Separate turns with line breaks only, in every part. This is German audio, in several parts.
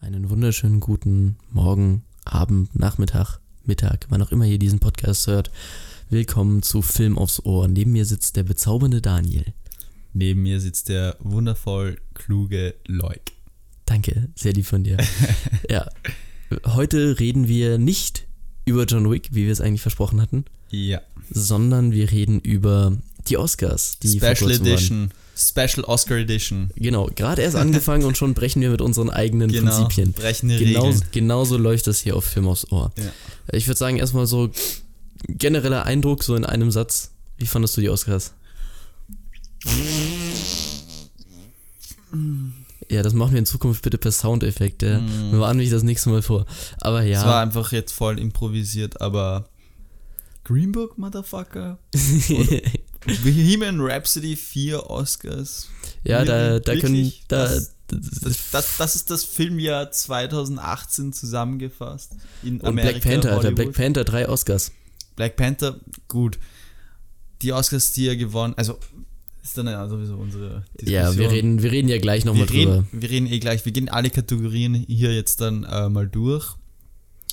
Einen wunderschönen guten Morgen, Abend, Nachmittag, Mittag, wann auch immer ihr diesen Podcast hört. Willkommen zu Film aufs Ohr. Neben mir sitzt der bezaubernde Daniel.
Neben mir sitzt der wundervoll kluge Leuk.
Danke, sehr lieb von dir. ja, heute reden wir nicht über John Wick, wie wir es eigentlich versprochen hatten,
Ja.
sondern wir reden über die Oscars. Die
Special
kurzem waren.
Special Oscar Edition.
Genau, gerade erst angefangen und schon brechen wir mit unseren eigenen
Genau.
Prinzipien.
Brechende
Genau,
Regeln.
genauso läuft das hier auf Film aufs Ohr.
Ja.
Ich würde sagen, erstmal so genereller Eindruck, so in einem Satz. Wie fandest du die Oscars? Ja, das machen wir in Zukunft bitte per Soundeffekt. Ja. Wir warnen mich das nächste Mal vor. Aber
Es war
ja,
einfach jetzt voll improvisiert, aber Green Book, Motherfucker. Bohemian Rhapsody, vier Oscars.
ja, da, da können, da,
Das- Das, das, das ist das Filmjahr 2018 zusammengefasst. In
und
Amerika,
Black Panther, Alter,
Hollywood.
Black Panther, drei Oscars.
Black Panther, gut. Die Oscars, die er gewonnen, also ist dann ja sowieso unsere Diskussion.
Ja, wir reden, wir reden ja gleich nochmal drüber.
wir reden eh gleich, wir gehen alle Kategorien hier jetzt dann äh, mal durch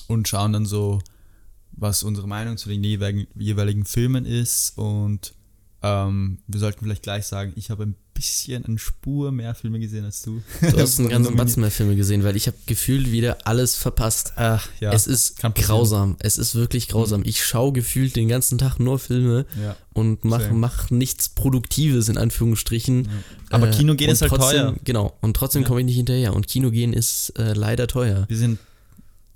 und schauen dann so, was unsere Meinung zu den jeweiligen, jeweiligen Filmen ist und ähm, wir sollten vielleicht gleich sagen, ich habe ein bisschen, eine Spur mehr Filme gesehen als du.
Du hast einen ganzen Batzen mehr Filme gesehen, weil ich habe gefühlt wieder alles verpasst.
Ach, ja.
es ist grausam. Es ist wirklich grausam. Ich schaue gefühlt den ganzen Tag nur Filme
ja.
und mach,
Same.
mach nichts Produktives in Anführungsstrichen.
Aber
Äh,
Kino gehen ist halt
trotzdem,
teuer.
Genau. Und trotzdem
Ja.
komme ich nicht hinterher. Und Kino gehen ist äh, leider teuer.
Wir sind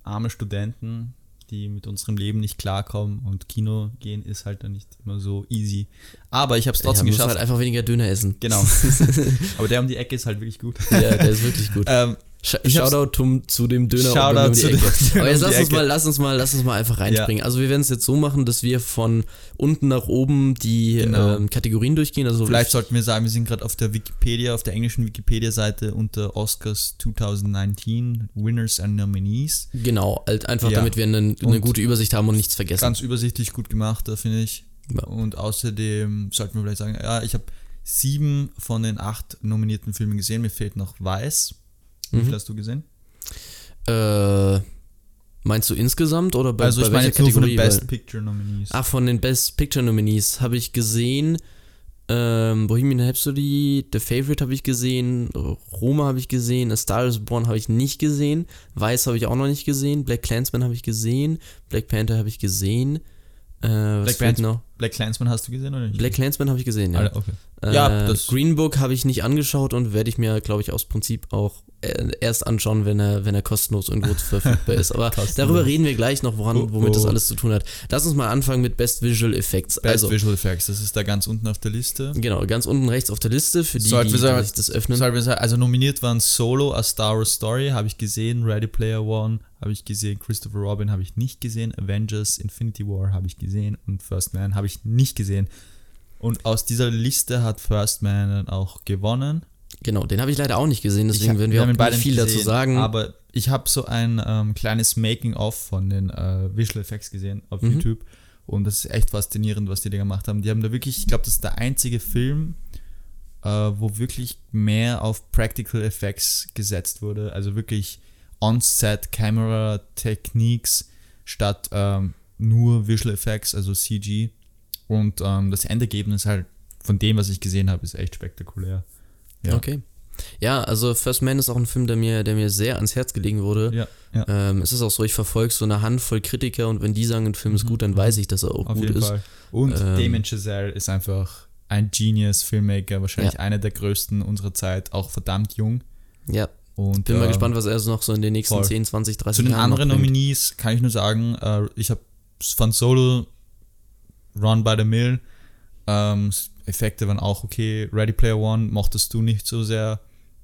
arme Studenten, die mit unserem Leben nicht klarkommen und Kino gehen ist halt dann nicht immer so easy. Aber ich habe es trotzdem
ja,
geschafft.
halt einfach weniger Döner essen.
Genau. Aber der um die Ecke ist halt wirklich gut.
ja, der ist wirklich gut.
Ähm, Hab's-
Shoutout zum, zu dem Döner
Shoutout zu dem Döner
Aber jetzt lass uns mal, lass uns mal, lass uns mal einfach reinspringen. Also wir werden es jetzt so machen, dass wir von unten nach oben die
Genau.
ähm, Kategorien durchgehen. Also
vielleicht sollten wir sagen, wir sind gerade auf der Wikipedia, auf der englischen Wikipedia-Seite unter Oscars 2019 Winners and Nominees.
Genau, halt einfach
Ja.
damit wir eine, eine gute Übersicht haben und nichts vergessen.
Ganz übersichtlich gut gemacht, da finde ich.
Ja.
Und außerdem sollten wir vielleicht sagen, ja, ich habe sieben von den acht nominierten Filmen gesehen. Mir fehlt noch Weiß. Wie
Mhm.
viel hast du gesehen?
Äh, meinst du insgesamt oder bei,
also
bei
ich meine jetzt nur von den? Best Picture Nominees.
Ach, von den Best Picture Nominees habe ich gesehen. Ähm, Bohemian Rhapsody, The Favorite habe ich gesehen, Roma habe ich gesehen, A Star is Born habe ich nicht gesehen, Weiß habe ich auch noch nicht gesehen, Black Clansman habe ich gesehen, Black Panther habe ich gesehen. Äh, was
Black Panther-
noch?
Black Clansman hast du gesehen oder nicht?
Black Clansman habe ich gesehen, ja.
Ah, okay.
Äh,
Ja, das-
Green Book habe ich nicht angeschaut und werde ich mir, glaube ich, aus Prinzip auch äh, erst anschauen, wenn er, wenn er kostenlos irgendwo verfügbar ist. Aber darüber reden wir gleich noch, woran,
Oh,
womit das
oh.
alles zu tun hat. Lass uns mal anfangen mit Best Visual Effects.
Best
also,
Visual Effects, das ist da ganz unten auf der Liste.
genau, ganz unten rechts auf der Liste, für die, die,
sagen-
sich das öffnen.
Sagen, also nominiert waren Solo, A Star Wars Story, habe ich gesehen, Ready Player One habe ich gesehen, Christopher Robin habe ich nicht gesehen, Avengers, Infinity War habe ich gesehen und First Man habe ich nicht gesehen. Und aus dieser Liste hat First Man dann auch gewonnen.
Genau, den habe ich leider auch nicht gesehen,
Ich
deswegen
hab-
werden wir,
ihn
auch nicht viel
nicht
dazu
gesehen,
sagen.
Aber ich habe so ein ähm, kleines Making-of von den äh, Visual Effects gesehen auf
Mhm.
YouTube. Und das ist echt faszinierend, was die da gemacht haben. Die haben da wirklich, ich glaube, das ist der einzige Film, äh, wo wirklich mehr auf Practical Effects gesetzt wurde. Also wirklich On-Set Camera Techniques statt ähm, nur Visual Effects, also CG. Und ähm, das Endergebnis halt von dem, was ich gesehen habe, ist echt spektakulär. Ja.
Okay. Ja, also First Man ist auch ein Film, der mir, der mir sehr ans Herz gelegen wurde.
Ja, ja.
Ähm, es ist auch so, ich verfolge so eine Handvoll Kritiker und wenn die sagen, ein Film ist gut, dann weiß ich, dass er auch
Mhm. Auf
gut
jeden
ist.
Fall. Und
Ähm,
Damien Chazelle ist einfach ein Genius Filmmaker, wahrscheinlich einer der größten unserer Zeit, auch verdammt jung.
Ja,
Und
bin mal
ähm,
gespannt, was er so noch so in den nächsten
voll.
10, 20, 30
Zu den
Jahren
anderen. Nominees kann ich nur sagen, äh, ich habe von Solo Run by the Mill, ähm, Effekte waren auch okay. Ready Player One mochtest du nicht so sehr.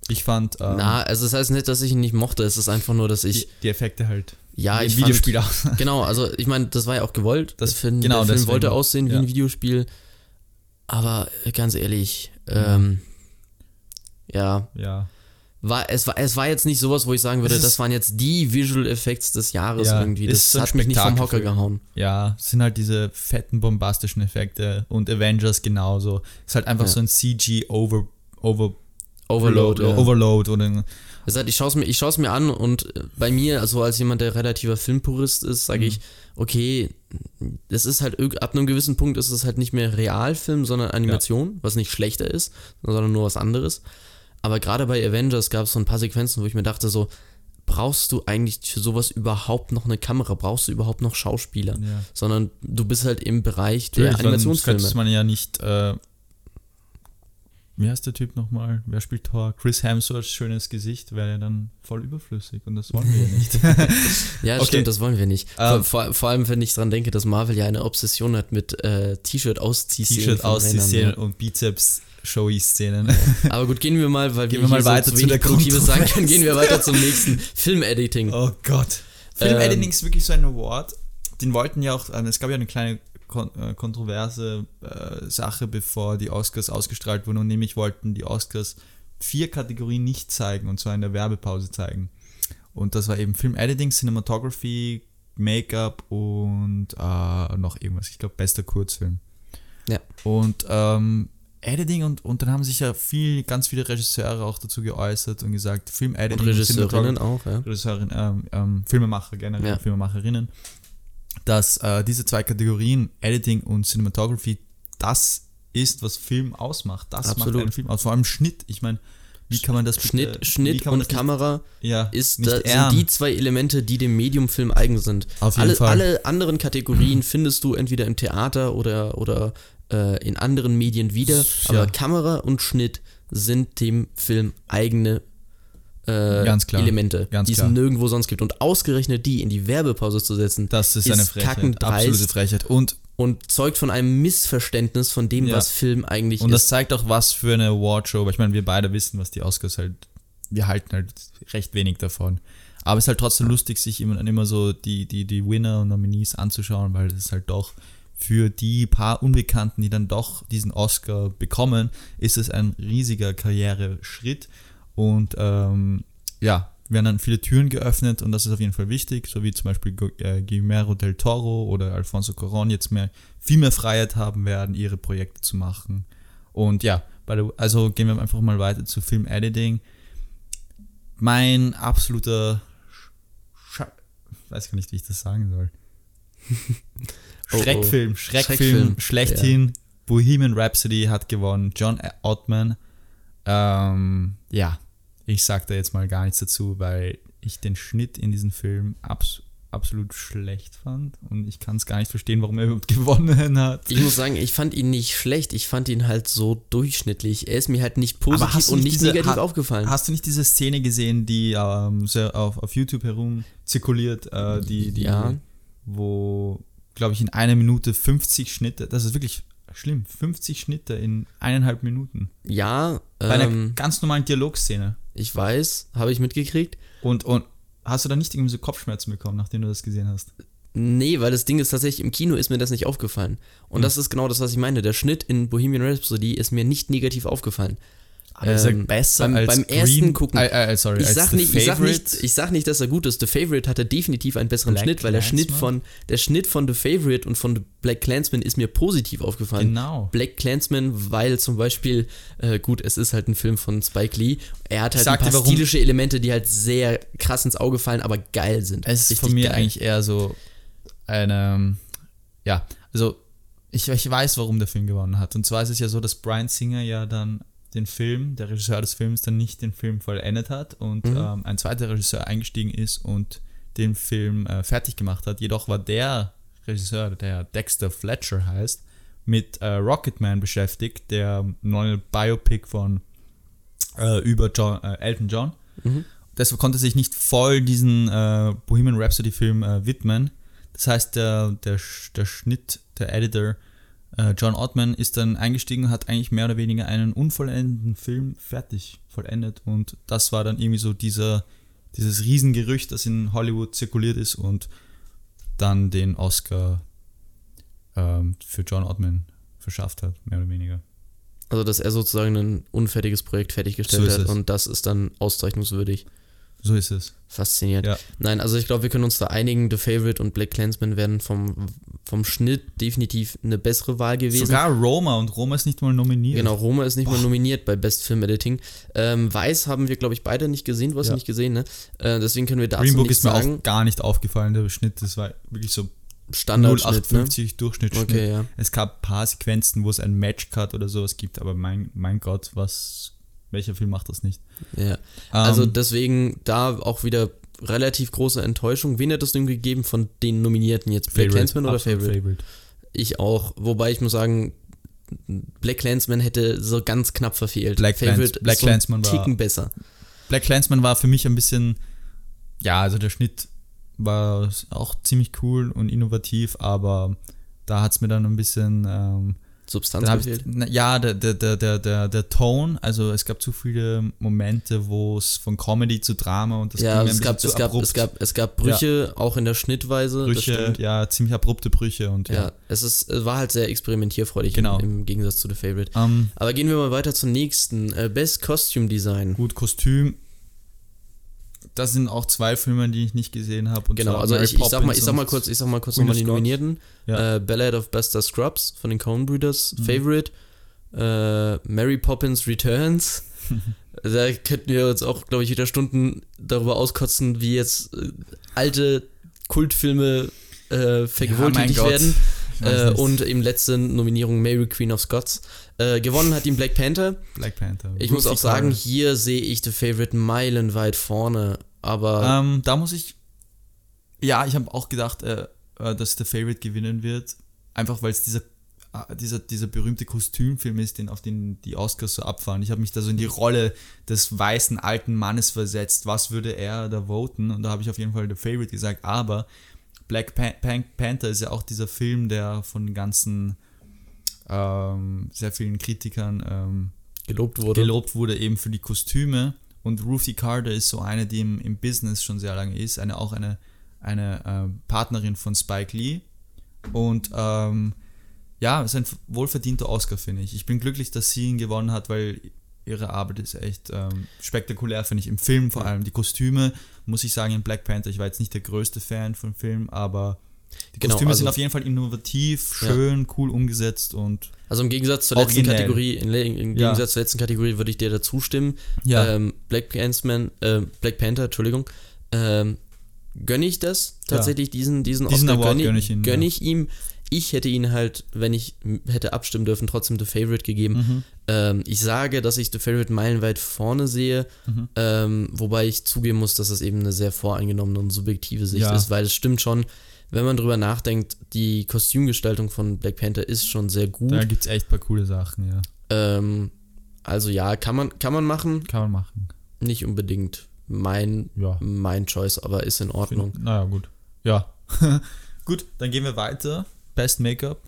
Ich fand ähm,
Na, also das heißt nicht, dass ich ihn nicht mochte, es ist einfach nur, dass ich,
die, die Effekte halt
ja, ich
ein Videospiel
fand,
aus.
Genau, also ich meine, das war ja auch gewollt.
Das-
Film,
genau,
der Film
deswegen.
wollte aussehen wie
Ja.
ein Videospiel, aber äh, ganz ehrlich, ähm, ja,
ja.
War, es, war, es war jetzt nicht sowas, wo ich sagen würde, das waren jetzt die Visual Effects des Jahres
Ja,
irgendwie. Das hat mich nicht vom Hocker gehauen.
Ja, es sind halt diese fetten, bombastischen Effekte und Avengers genauso. Es ist halt einfach
Ja.
so ein CG over, over
Overload, ja.
Overload oder
gesagt, ich schaue es mir, ich mir an und äh, bei mir, also als jemand, der relativer Filmpurist ist, sage
Mhm.
ich, okay, das ist halt ab einem gewissen Punkt ist es halt nicht mehr Realfilm, sondern Animation, was nicht schlechter ist, sondern nur was anderes. Aber gerade bei Avengers gab es so ein paar Sequenzen, wo ich mir dachte, so, brauchst du eigentlich für sowas überhaupt noch eine Kamera? Brauchst du überhaupt noch Schauspieler?
Ja.
Sondern du bist halt im Bereich der
Natürlich,
Animationsfilme.
könnte man ja nicht. Äh, wie heißt der Typ nochmal? Wer spielt Thor? Chris Hemsworths schönes Gesicht wäre ja dann voll überflüssig und das wollen wir ja nicht.
Ja,
Okay.
stimmt, das wollen wir nicht.
Ähm,
vor, vor, allem, wenn ich dran denke, dass Marvel ja eine Obsession hat mit äh, T-Shirt ausziehszenen.
T-Shirt ausziehen
Männern,
und Bizeps-Showy-Szenen.
ja. Aber gut, gehen wir mal, weil
Gehen
wir,
wir mal weiter
so
zu der
Produktives sagen können, gehen wir weiter zum nächsten Film-Editing.
Oh Gott. Film-Editing ist wirklich so ein Award. Den wollten ja auch, ähm, es gab ja eine kleine kon äh, kontroverse äh, Sache, bevor die Oscars ausgestrahlt wurden. Und nämlich wollten die Oscars vier Kategorien nicht zeigen und zwar in der Werbepause zeigen. Und das war eben Film-Editing, Cinematography, Make-up und äh, noch irgendwas. Ich glaube, bester Kurzfilm.
Ja.
Und ähm, Editing und, und dann haben sich ja viel, ganz viele Regisseure auch dazu geäußert und gesagt,
Und
Film-Editing
Regisseurinnen auch, ja.
Regisseurin, ähm, ähm, Filmemacher generell,
Ja.
Filmemacherinnen, dass äh, diese zwei Kategorien, Editing und Cinematography, das ist, was Film ausmacht. Das
Absolut.
macht einen Film aus. Vor allem Schnitt. Ich meine, wie kann man das bitte-
Schnitt,
wie
Schnitt und Kamera
nicht, ja,
ist, da, sind die zwei Elemente, die dem Mediumfilm eigen sind.
Auf jeden
alle,
Fall.
alle anderen Kategorien findest du entweder im Theater oder, oder äh, in anderen Medien wieder,
Ja.
aber Kamera und Schnitt sind dem Film eigene äh,
Ganz klar.
Elemente,
Ganz
die es
klar.
nirgendwo sonst gibt. Und ausgerechnet die in die Werbepause zu setzen,
das ist,
ist
eine Frechheit. Absolute Frechheit. Und,
und zeugt von einem Missverständnis von dem,
Ja.
was Film eigentlich
und das
ist.
zeigt auch, was für eine Awardshow. Ich meine, wir beide wissen, was die Oscars halt. Wir halten halt recht wenig davon. Aber es ist halt trotzdem lustig, sich immer, immer so die, die, die Winner und Nominees anzuschauen, weil das ist halt doch für die paar Unbekannten, die dann doch diesen Oscar bekommen, ist es ein riesiger Karriereschritt. Und ähm, ja, werden dann viele Türen geöffnet und das ist auf jeden Fall wichtig, so wie zum Beispiel äh, Guillermo del Toro oder Alfonso Cuarón jetzt mehr, viel mehr Freiheit haben werden, ihre Projekte zu machen. Und ja, also gehen wir einfach mal weiter zu Film-Editing. Mein absoluter Sch weiß gar nicht, wie ich das sagen soll.
Oh, oh.
Schreckfilm, Schreckfilm,
Schreckfilm,
schlechthin. Bohemian Rhapsody hat gewonnen. John Ottman. Ähm, ja, ich sag da jetzt mal gar nichts dazu, weil ich den Schnitt in diesem Film abs absolut schlecht fand und ich kann es gar nicht verstehen, warum er überhaupt gewonnen hat.
Ich muss sagen, ich fand ihn nicht schlecht, ich fand ihn halt so durchschnittlich. Er ist mir halt nicht positiv und
nicht diese-
negativ
ha-
aufgefallen.
Hast du nicht diese Szene gesehen, die ähm, auf, auf YouTube herum zirkuliert, äh, die, die,
Ja.
wo, glaube ich, in einer Minute 50 Schnitte, das ist wirklich schlimm, 50 Schnitte in eineinhalb Minuten.
ja,
Bei einer
ähm,
ganz normalen Dialogszene.
ich weiß, habe ich mitgekriegt.
Und, und hast du da nicht irgendwie so Kopfschmerzen bekommen, nachdem du das gesehen hast?
Nee, weil das Ding ist tatsächlich, im Kino ist mir das nicht aufgefallen. Und
Hm.
das ist genau das, was ich meine. Der Schnitt in Bohemian Rhapsody ist mir nicht negativ aufgefallen.
Aber ist er
Ähm,
besser
beim-
als
beim ersten Gucken-
Äh, äh, sorry,
Ich sag, nicht, ich, sag nicht, ich sag nicht, dass er gut ist. The Favorite hatte definitiv einen besseren
Black
Schnitt, weil der Schnitt, von, der Schnitt von The Favorite und von The Black Clansman ist mir positiv aufgefallen.
Genau.
Black Clansman, weil zum Beispiel, äh, gut, es ist halt ein Film von Spike Lee. Er hat halt ein
dir,
paar
warum-
stilische Elemente, die halt sehr krass ins Auge fallen, aber geil sind.
Es ist von mir
geil.
eigentlich eher so eine, ja, also ich, ich weiß, warum der Film gewonnen hat. Und zwar ist es ja so, dass Brian Singer ja dann den Film, der Regisseur des Films, dann nicht den Film vollendet hat und
Mhm.
ähm, ein zweiter Regisseur eingestiegen ist und den Film äh, fertig gemacht hat. Jedoch war der Regisseur, der Dexter Fletcher heißt, mit äh, Rocketman beschäftigt, der neue Biopic von äh, über John, äh, Elton John.
Mhm.
Deshalb konnte er sich nicht voll diesen äh, Bohemian Rhapsody Film äh, widmen. Das heißt, der, der, der Schnitt, der Editor John Ottman ist dann eingestiegen und hat eigentlich mehr oder weniger einen unvollendeten Film fertig vollendet. Und das war dann irgendwie so dieser, dieses Riesengerücht, das in Hollywood zirkuliert ist und dann den Oscar ähm, für John Ottman verschafft hat, mehr oder weniger.
Also, dass er sozusagen ein unfertiges Projekt fertiggestellt
So
hat und das ist dann auszeichnungswürdig.
So ist es.
Faszinierend.
Ja.
Nein, also ich glaube, wir können uns da einigen. The Favorite und Black Clansman werden vom vom Schnitt definitiv eine bessere Wahl gewesen.
Sogar Roma und Roma ist nicht mal nominiert.
Genau, Roma ist nicht mal nominiert bei Best Film Editing. Ähm, Weiß haben wir, glaube ich, beide nicht gesehen. Du hast
Ja.
nicht gesehen, ne? Äh, deswegen können wir dazu
Green Book
nichts
ist mir
sagen.
auch gar nicht aufgefallen, der Schnitt, das war wirklich so
ne?
0850 Durchschnittsschnitt.
Okay, ja.
Es gab ein paar Sequenzen, wo es einen Matchcut oder sowas gibt, aber mein, mein Gott, was, welcher Film macht das nicht?
ja. Also
Ähm,
deswegen da auch wieder relativ große Enttäuschung. Wen hättest du ihm gegeben von den Nominierten jetzt? Black
Favorite,
Clansman oder
absolut
Favorite? Ich auch. Wobei ich muss sagen, Black Clansman hätte so ganz knapp verfehlt.
Black
Favorite
Black
so ein
Clansman war-
Ticken besser.
Black Clansman war für mich ein bisschen, ja, also der Schnitt war auch ziemlich cool und innovativ, aber da hat es mir dann ein bisschen, ähm,
Substanz gefehlt.
na, ja, der, der, der, der, der, der Ton, also es gab zu viele Momente, wo es von Comedy zu Drama und das
ja,
ging
es gab, es, gab,
abrupt.
es, gab, es gab Brüche, auch in der Schnittweise.
Brüche, ja, ziemlich abrupte Brüche und ja.
Ja, es, ist, es war halt sehr experimentierfreudig
Genau.
im, im Gegensatz zu The Favorite.
Ähm,
Aber gehen wir mal weiter zum nächsten. Äh, Best Costume Design.
gut, Kostüm. Das sind auch zwei Filme, die ich nicht gesehen habe.
Genau, also ich, ich, sag mal, ich sag mal kurz, ich sag mal kurz nochmal die. Nominierten.
Ja.
Äh, Ballad of Buster Scrubs von den Coen Brothers,
Mhm.
Favorite. Äh, Mary Poppins Returns. da könnten wir uns auch, glaube ich, wieder Stunden darüber auskotzen, wie jetzt äh, alte Kultfilme äh, vergewohltätigt
Gott.
werden. Äh, und eben letzte Nominierung Mary Queen of Scots. Äh, gewonnen hat ihn Black Panther.
Black Panther.
Ich muss auch sagen, hier sehe ich The Favorite meilenweit vorne. Aber
Ähm, da muss ich. Ja, ich habe auch gedacht, äh, äh, dass The Favorite gewinnen wird. Einfach weil es dieser, äh, dieser, dieser berühmte Kostümfilm ist, den auf den die Oscars so abfahren. Ich habe mich da so in die Rolle des weißen alten Mannes versetzt. Was würde er da voten? Und da habe ich auf jeden Fall The Favorite gesagt. Aber Black Pan Pan Panther ist ja auch dieser Film, der von ganzen ähm, sehr vielen Kritikern ähm,
gelobt wurde.
gelobt wurde eben für die Kostüme. Und Ruthie Carter ist so eine, die im, im Business schon sehr lange ist, eine auch eine, eine äh, Partnerin von Spike Lee. Und ähm, ja, ist ein wohlverdienter Oscar, finde ich. Ich bin glücklich, dass sie ihn gewonnen hat, weil ihre Arbeit ist echt ähm, spektakulär, finde ich. Im Film vor allem. Die Kostüme, muss ich sagen, in Black Panther, ich war jetzt nicht der größte Fan von Film, aber die
Genau,
Kostüme
also-
sind auf jeden Fall innovativ,
Ja.
schön, cool umgesetzt und
Also im Gegensatz zur letzten. Kategorie, im
Ja.
Gegensatz zur letzten Kategorie würde ich dir da zustimmen.
Ja.
Ähm, Black Pantsman, äh, Black Panther, Entschuldigung, ähm, gönne ich das tatsächlich, diesen, diesen,
Diesen
Oscar
Award
gönne,
ich ihm,
gönne
ja.
ich ihm. Ich hätte ihn halt, wenn ich hätte abstimmen dürfen, trotzdem The Favorite gegeben.
Mhm.
Ähm, ich sage, dass ich The Favorite meilenweit vorne sehe,
Mhm.
ähm, wobei ich zugeben muss, dass das eben eine sehr voreingenommene und subjektive Sicht
Ja.
ist, weil es stimmt schon, wenn man drüber nachdenkt, die Kostümgestaltung von Black Panther ist schon sehr gut.
da gibt es echt ein paar coole Sachen, ja.
Ähm, also ja, kann man, kann man machen,
Kann man machen.
nicht unbedingt mein,
Ja.
mein Choice, aber ist in Ordnung.
Find, naja, gut. Ja. gut, dann gehen wir weiter. Best Make-up.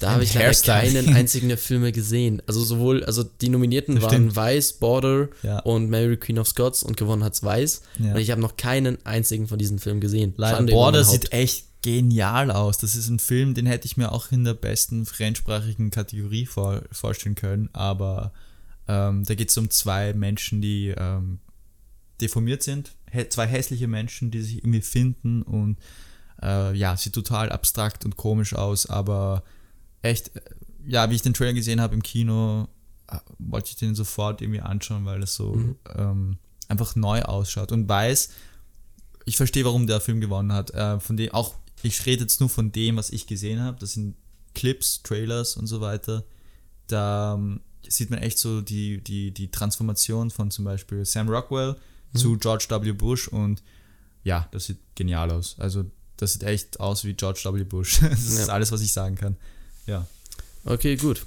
Da habe ich leider keinen einzigen der Filme gesehen. Also sowohl, also die Nominierten
Das
waren
stimmt.
Weiß, Border
Ja.
und Mary Queen of Scots und gewonnen hat's Weiß.
Ja.
Und ich habe noch keinen einzigen von diesen Filmen gesehen.
Leider
Schande
Border sieht echt genial aus. Das ist ein Film, den hätte ich mir auch in der besten fremdsprachigen Kategorie vor, vorstellen können. Aber ähm, da geht es um zwei Menschen, die ähm, deformiert sind. Hä- Zwei hässliche Menschen, die sich irgendwie finden und äh, ja, sieht total abstrakt und komisch aus, aber echt, äh, ja, wie ich den Trailer gesehen habe im Kino, äh, wollte ich den sofort irgendwie anschauen, weil das so
Mhm.
ähm, einfach neu ausschaut und weiß, ich verstehe, warum der Film gewonnen hat. Äh, von dem auch, ich rede jetzt nur von dem, was ich gesehen habe. Das sind Clips, Trailers und so weiter. Da ähm, sieht man echt so die, die, die Transformation von zum Beispiel Sam Rockwell zu George W. Bush und ja, das sieht genial aus. Also das sieht echt aus wie George W. Bush. Das ist
Ja.
alles, was ich sagen kann. Ja.
Okay, gut.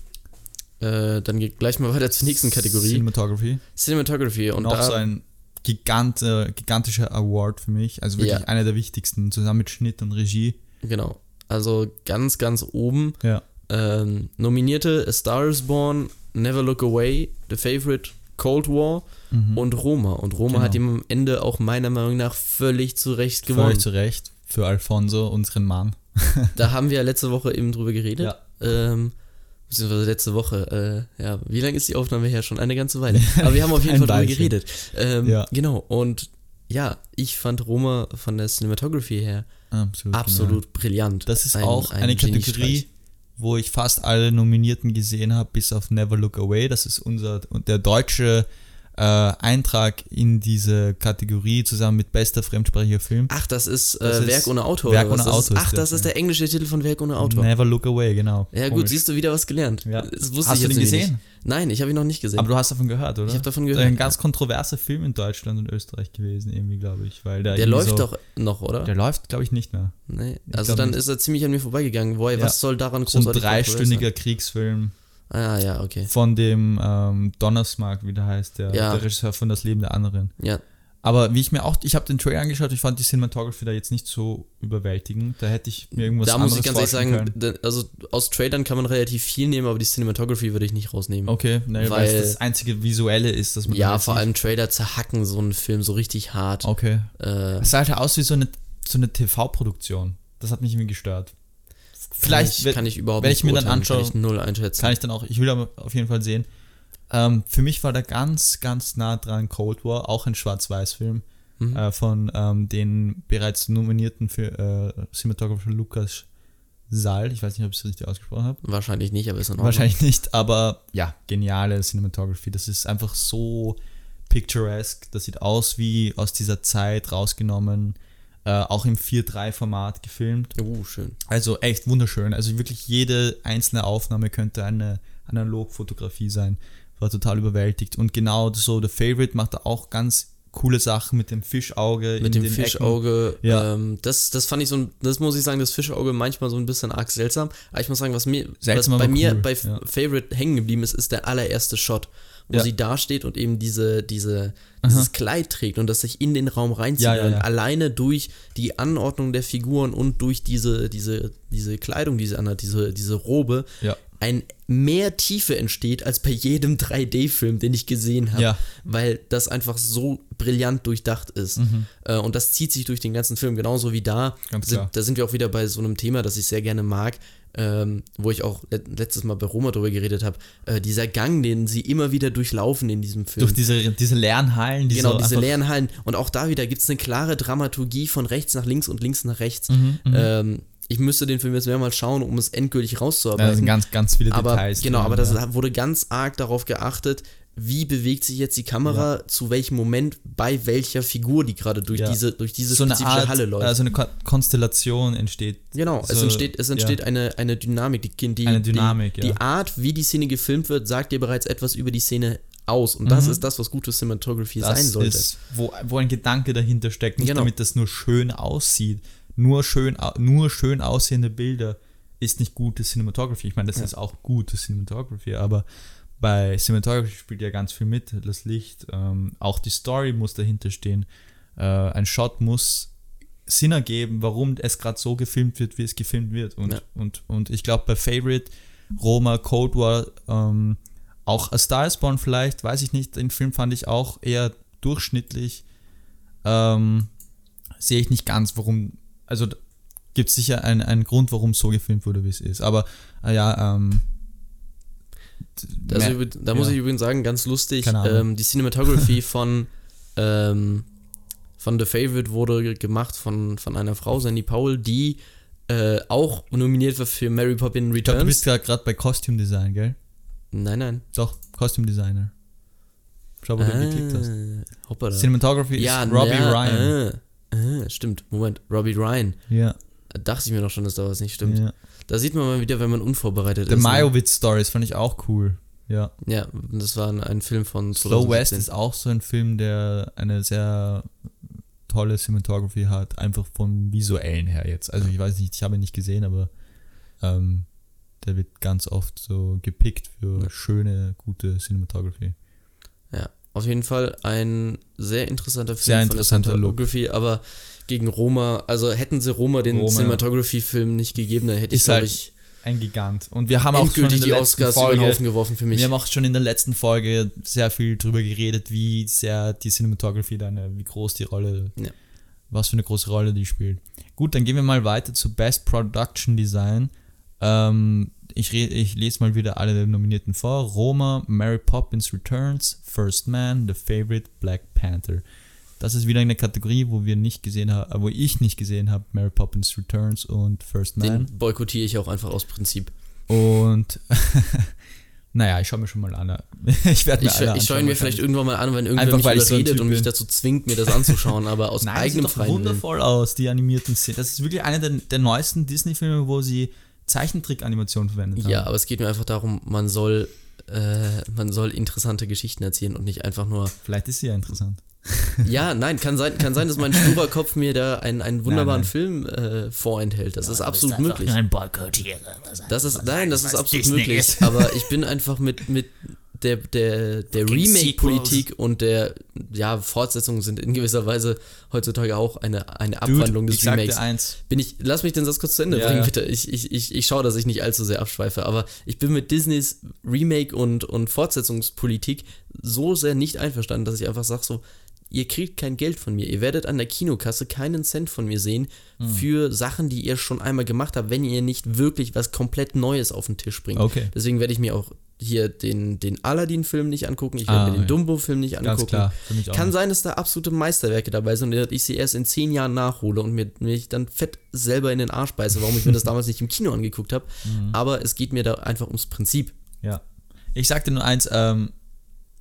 Äh, dann geht gleich mal weiter zur nächsten Kategorie.
Cinematography.
Cinematography. Und
Und auch so ein gigant, äh, gigantischer Award für mich. Also wirklich
Ja.
einer der wichtigsten, zusammen mit Schnitt und Regie.
genau. Also ganz, ganz oben.
Ja.
Ähm, nominierte A Star is Born, Never Look Away, The Favorite, Cold War und Roma. Und Roma
Genau.
hat ihm am Ende auch meiner Meinung nach völlig zu Recht gewonnen.
Völlig zu Recht. Für Alfonso, unseren Mann.
Da haben wir ja letzte Woche eben drüber geredet. Ähm, beziehungsweise letzte Woche. Äh, ja, wie lange ist die Aufnahme her? Schon eine ganze Weile. Aber wir haben auf jeden Fall drüber
Weilchen.
geredet. Ähm,
Ja.
Genau. Und ja, ich fand Roma von der Cinematography her
Absolut.
absolut brillant.
Das ist
Ein-
auch
ein
eine Kategorie, wo ich fast alle Nominierten gesehen habe, bis auf Never Look Away. Das ist unser der deutsche äh, Eintrag in diese Kategorie zusammen mit bester fremdsprachiger Film.
Ach, das ist,
Das
äh,
ist
Werk ohne Autor.
Werk ohne
Das
Autor
Ist,
ist
ach,
das,
das ist der englische Titel von Werk ohne Autor.
Never Look Away, genau.
Ja, gut,
Komisch.
siehst du wieder was gelernt.
Ja.
Das wusste
Hast du den gesehen?
Nicht. Nein, ich habe ihn noch nicht gesehen.
Aber du hast davon gehört, oder?
Ich hab davon
Das ist
gehört,
Ein ganz kontroverser Film in Deutschland und Österreich gewesen, irgendwie, glaube ich. Weil der
läuft
so,
doch noch, oder?
Der läuft, glaube ich, nicht mehr.
nee. Also
glaub
dann ist er ziemlich an mir vorbeigegangen. Boah,
Ja.
was soll daran
So ein
großartig
dreistündiger Kriegsfilm?
Ah, ja, okay.
von dem ähm, Donnersmark, wie der heißt, der,
Ja.
der Regisseur von Das Leben der anderen.
Ja,
Aber wie ich mir auch, ich habe den Trailer angeschaut, ich fand die Cinematography da jetzt nicht so überwältigend. Da hätte ich mir irgendwas
da muss ich ganz ehrlich sagen, da- also aus Trailern kann man relativ viel nehmen, aber die Cinematography würde ich nicht rausnehmen.
Okay, ne, weil, es das einzige Visuelle ist, dass man
Ja, vor allem Trailer zerhacken so einen Film so richtig hart.
Okay.
Äh,
Es sah halt aus wie so eine, so eine TV-Produktion. Das hat mich irgendwie gestört. Vielleicht
kann ich, kann ich überhaupt
wenn
nicht
ich mir dann anschaue-
kann ich null einschätzen.
kann ich dann auch, ich will aber auf jeden Fall sehen. Ähm, für mich war da ganz, ganz nah dran Cold War, auch ein Schwarz-Weiß-Film
Mhm.
äh, von ähm, den bereits nominierten für äh, Cinematographer Lukas Saal. Ich weiß nicht, ob ich es richtig ausgesprochen habe.
Wahrscheinlich nicht, aber ist in Ordnung.
Wahrscheinlich nicht, aber ja, geniale Cinematography. Das ist einfach so picturesque. Das sieht aus wie aus dieser Zeit rausgenommen. Äh, auch im 4-3-Format gefilmt.
Uh, schön.
Also echt wunderschön. Also wirklich jede einzelne Aufnahme könnte eine Analogfotografie sein. War total überwältigt. Und genau so The Favorite macht da auch ganz coole Sachen mit dem Fischauge.
Mit dem Fischauge,
Ja.
ähm, das, das fand ich so, ein- das muss ich sagen, das Fischauge manchmal so ein bisschen arg seltsam. Aber ich muss sagen, was mir, was bei
aber
mir
cool,
bei
ja.
Favorite hängen geblieben ist, ist der allererste Shot, wo
Ja.
sie da steht und eben diese, diese, dieses Kleid trägt und das sich in den Raum reinzieht.
Ja, ja.
Alleine durch die Anordnung der Figuren und durch diese, diese, diese Kleidung, die sie anhat, diese, diese Robe, ein mehr Tiefe entsteht als bei jedem 3D-Film, den ich gesehen habe,
Ja.
weil das einfach so brillant durchdacht ist. Äh, und das zieht sich durch den ganzen Film, genauso wie da.
Mhm.
Sind, da sind wir auch wieder bei so einem Thema, das ich sehr gerne mag, ähm, wo ich auch let letztes Mal bei Roma drüber geredet habe. Äh, dieser Gang, den sie immer wieder durchlaufen in diesem Film.
Durch diese, diese leeren Hallen. Die
Genau,
so
diese
einfach-
leeren Hallen. Und auch da wieder gibt es eine klare Dramaturgie von rechts nach links und links nach rechts.
Mhm,
Ähm, ich müsste den Film jetzt mehrmals schauen, um es endgültig
Ja, da
rauszuarbeiten.
sind ganz, ganz viele
aber
Details.
genau,
drin,
aber das
ja.
wurde ganz arg darauf geachtet, wie bewegt sich jetzt die Kamera, zu welchem Moment, bei welcher Figur die gerade durch
Ja.
diese, durch diese
so
spezifische
Art,
Halle läuft.
Also eine Ko Konstellation entsteht.
Genau, es
so-
entsteht, es entsteht eine, eine Dynamik. Die, die,
Eine Dynamik,
die,
ja.
die Art, wie die Szene gefilmt wird, sagt dir bereits etwas über die Szene aus. Und das ist das, was gute Cinematography
Mhm. das
sein sollte.
ist, wo, wo ein Gedanke dahinter steckt, nicht
Genau.
damit das nur schön aussieht. Nur schön, nur schön aussehende Bilder ist nicht gute Cinematography. Ich meine, das ist auch gute Cinematography, aber bei Cinematography spielt ja ganz viel mit. Das Licht, ähm, auch die Story muss dahinter stehen. Äh, ein Shot muss Sinn ergeben, warum es gerade so gefilmt wird, wie es gefilmt wird. Und,
Ja.
und, und ich glaube, bei Favorite, Roma, Cold War, ähm, auch A Star is Born vielleicht, weiß ich nicht, den Film fand ich auch eher durchschnittlich. Ähm, sehe ich nicht ganz, warum, also gibt es sicher einen, einen Grund, warum es so gefilmt wurde, wie es ist. Aber äh, ja, ähm,
Also,
mehr-
da muss
ja.
ich übrigens sagen, ganz lustig, ähm, die Cinematography von, ähm, von The Favorite wurde gemacht von, von einer Frau, Sandy Powell, die äh, auch nominiert war für Mary Poppins
ich glaube, du bist
Returns.
gerade bei Costume Design, gell?
Nein, nein.
Doch, Costume Designer. Schau, wo du geklickt hast.
Ah, hoppala.
Cinematography
ja,
ist Robbie
ja,
Ryan.
Äh, äh, stimmt, Moment, Robbie Ryan.
Ja,
Dachte ich mir doch schon, dass da was nicht stimmt.
ja.
Da sieht man mal wieder, wenn man unvorbereitet
The
ist. ne?
Majowitz Stories fand ich auch cool. Ja.
Ja, das war ein, ein Film von
Slow
2017.
West ist auch so ein Film, der eine sehr tolle Cinematography hat, einfach vom visuellen her jetzt. Also ich weiß nicht, ich habe ihn nicht gesehen, aber ähm, der wird ganz oft so gepickt für
Ja.
schöne, gute Cinematography.
Auf jeden Fall ein sehr interessanter Film
Sehr interessanter
von der aber gegen Roma, also hätten sie Roma den. Cinematography-Film nicht gegeben, dann hätte ich, glaube
halt
ich,
Ein Gigant. Und wir haben auch schon in der
die
letzten
Oscars über den
Folge,
Haufen geworfen für mich.
wir haben auch schon in der letzten Folge sehr viel drüber geredet, wie sehr die Cinematography da eine, wie groß die Rolle,
Ja.
was für eine große Rolle die spielt. Gut, dann gehen wir mal weiter zu Best Production Design. Ähm, ich, ich lese mal wieder alle Nominierten vor. Roma, Mary Poppins Returns, First Man, The Favorite, Black Panther. Das ist wieder eine Kategorie, wo wir nicht gesehen haben, wo ich nicht gesehen habe, Mary Poppins Returns und First Man.
Den boykottiere ich auch einfach aus Prinzip.
Und naja, ich schaue mir schon mal an. Ich werde mir
Ich, ich schaue ihn mir vielleicht irgendwann mal an, wenn irgendwer mich
so
überredet
Typ
und mich dazu zwingt, mir das anzuschauen, aber aus
Nein,
eigenem
sieht doch
freien Willen.
wundervoll aus, die animierten Szenen. Das ist wirklich einer der, der neuesten Disney-Filme, wo sie Zeichentrick-Animation verwendet haben.
Ja, aber es geht mir einfach darum, man soll, äh, man soll interessante Geschichten erzählen und nicht einfach nur.
Vielleicht ist sie ja interessant.
Ja, nein, kann sein, kann sein, dass mein sturer Kopf mir da einen, einen wunderbaren
nein.
Film äh, vorenthält. Das ist absolut möglich.
nur ein
Das ist, nein, das ist absolut
Disney
möglich.
ist.
Aber ich bin einfach mit, mit der, der, der Remake-Politik und der, ja, Fortsetzungen sind in gewisser Weise heutzutage auch eine, eine Abwandlung des
ich
Remakes.
eins.
Bin ich, lass mich den Satz kurz zu Ende
Ja,
bringen, bitte. Ich, ich, ich, ich schaue, dass ich nicht allzu sehr abschweife, aber ich bin mit Disneys Remake und, und Fortsetzungspolitik so sehr nicht einverstanden, dass ich einfach sage so, ihr kriegt kein Geld von mir. Ihr werdet an der Kinokasse keinen Cent von mir sehen
Hm.
für Sachen, die ihr schon einmal gemacht habt, wenn ihr nicht wirklich was komplett Neues auf den Tisch bringt.
Okay.
Deswegen werde ich mir auch hier den, den Aladdin-Film nicht angucken, ich werde
Ah,
mir den
ja.
Dumbo-Film nicht
Ganz
angucken.
klar, für mich auch
Kann
nicht.
sein, dass da absolute Meisterwerke dabei sind und ich sie erst in zehn Jahren nachhole und mir mich dann fett selber in den Arsch beiße, warum ich mir das damals nicht im Kino angeguckt habe.
Mhm.
Aber es geht mir da einfach ums Prinzip.
Ja. Ich sag dir nur eins, ähm,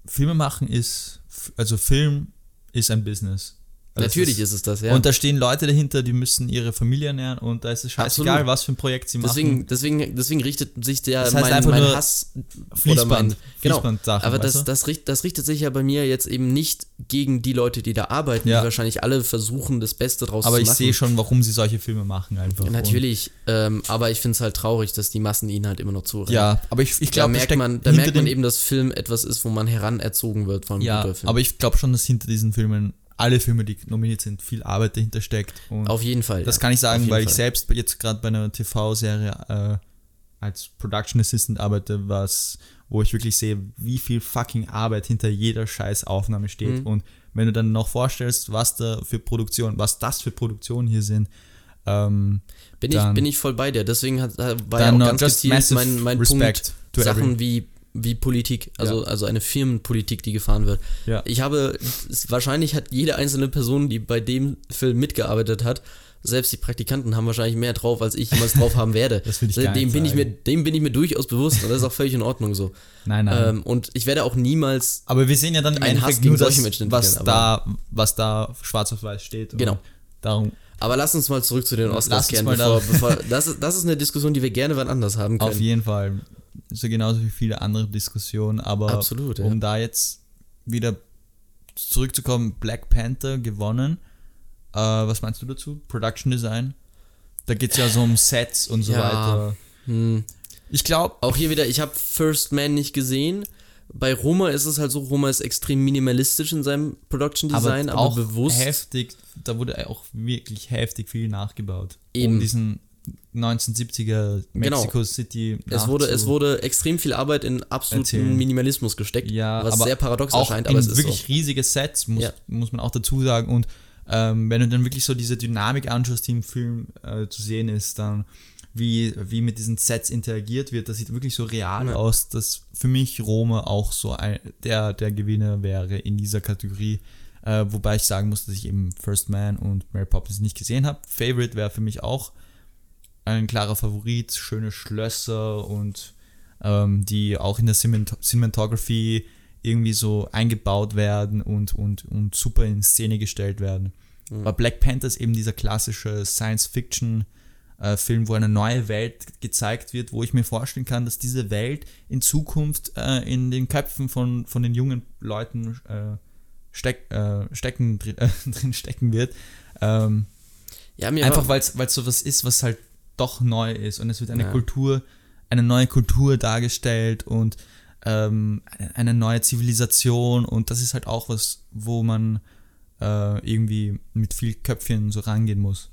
Filme machen ist, also Film ist ein Business. Also
Natürlich ist, es das, ja.
Und da stehen Leute dahinter, die müssen ihre Familie ernähren und da ist es scheißegal,
Absolut.
was für ein Projekt sie
deswegen,
machen.
deswegen, deswegen richtet sich der
Das heißt
mein,
einfach
mein
nur
Hass
Fließband,
oder mein, genau. Aber das, das, das richtet sich ja bei mir jetzt eben nicht gegen die Leute, die da arbeiten,
Ja.
die wahrscheinlich alle versuchen, das Beste draus
Aber
zu
ich
machen.
sehe schon, warum sie solche Filme machen einfach. Und-
Natürlich, ähm, aber ich finde es halt traurig, dass die Massen ihnen halt immer noch zurennen.
Ja, aber ich, ich
da
glaube,
merkt man, da merkt man eben, dass Film etwas ist, wo man heranerzogen wird von
Ja,
guter Film.
aber ich glaube schon, dass hinter diesen Filmen, alle Filme, die nominiert sind, viel Arbeit dahinter steckt.
Auf jeden Fall.
das
ja.
kann ich sagen, weil ich
Fall.
selbst jetzt gerade bei einer TV-Serie äh, als Production Assistant arbeite, was, wo ich wirklich sehe, wie viel fucking Arbeit hinter jeder scheiß Aufnahme steht.
Mhm.
Und wenn du dann noch vorstellst, was da für Produktion, was das für Produktionen hier sind, ähm,
bin, ich,
dann-
bin ich voll bei dir. Deswegen hat, war ja auch ganz gezielt mein, mein Punkt, Sachen wie, wie Politik, also,
Ja.
also eine Firmenpolitik, die gefahren wird.
Ja.
Ich habe, wahrscheinlich hat jede einzelne Person, die bei dem Film mitgearbeitet hat, selbst die Praktikanten haben wahrscheinlich mehr drauf, als ich jemals drauf haben werde.
Das will ich gar
dem, bin ich mir, dem bin ich mir durchaus bewusst und das ist auch völlig in Ordnung so.
nein, nein.
Ähm, und ich werde auch niemals
Aber wir sehen ja dann im
Ein Hass
Endeffekt
gegen
nur das,
solche Menschen
was da, was da schwarz auf weiß steht.
Genau.
Darum,
Aber lass uns mal zurück zu den Oscars kehren, bevor, bevor, das, ist, das ist eine Diskussion, die wir gerne wann anders haben können.
auf jeden Fall. So genauso wie viele andere Diskussionen, aber
Absolut, ja.
um da jetzt wieder zurückzukommen, Black Panther gewonnen. Äh, was meinst du dazu? Production Design? Da geht es ja so um Sets und so
Ja.
weiter.
Hm.
Ich glaube,
Auch hier wieder, ich habe First Man nicht gesehen. Bei Roma ist es halt so, Roma ist extrem minimalistisch in seinem Production Design, aber,
auch
bewusst.
heftig, da wurde auch wirklich heftig viel nachgebaut.
Eben.
Um diesen 1970er
Genau.
Mexico City
Es wurde, es wurde extrem viel Arbeit in absoluten
Erzählen.
Minimalismus gesteckt,
Ja,
was
aber
sehr paradox
auch
erscheint,
in
aber es ist
wirklich
so.
riesige Sets, muss,
Ja.
muss man auch dazu sagen. Und ähm, wenn du dann wirklich so diese Dynamik anschaust, die im Film äh, zu sehen ist, dann wie, wie mit diesen Sets interagiert wird, das sieht wirklich so real
Ja.
aus, dass für mich Rome auch so ein, der, der Gewinner wäre in dieser Kategorie. Äh, wobei ich sagen muss, dass ich eben First Man und Mary Poppins nicht gesehen habe. Favorite wäre für mich auch ein klarer Favorit, schöne Schlösser und ähm, die auch in der Cinemat Cinematography irgendwie so eingebaut werden und, und, und super in Szene gestellt werden. Aber Black Panther ist eben dieser klassische Science-Fiction-Film, wo eine neue Welt gezeigt wird, wo ich mir vorstellen kann, dass diese Welt in Zukunft äh, in den Köpfen von, von den jungen Leuten äh, steck, äh, stecken, drin, äh, drin stecken wird. Ähm,
Ja,
Einfach weil es so was ist, was halt doch neu ist und es wird eine
Ja.
Kultur, eine neue Kultur dargestellt und ähm, eine, neue Zivilisation und das ist halt auch was, wo man äh, irgendwie mit viel Köpfchen so rangehen muss.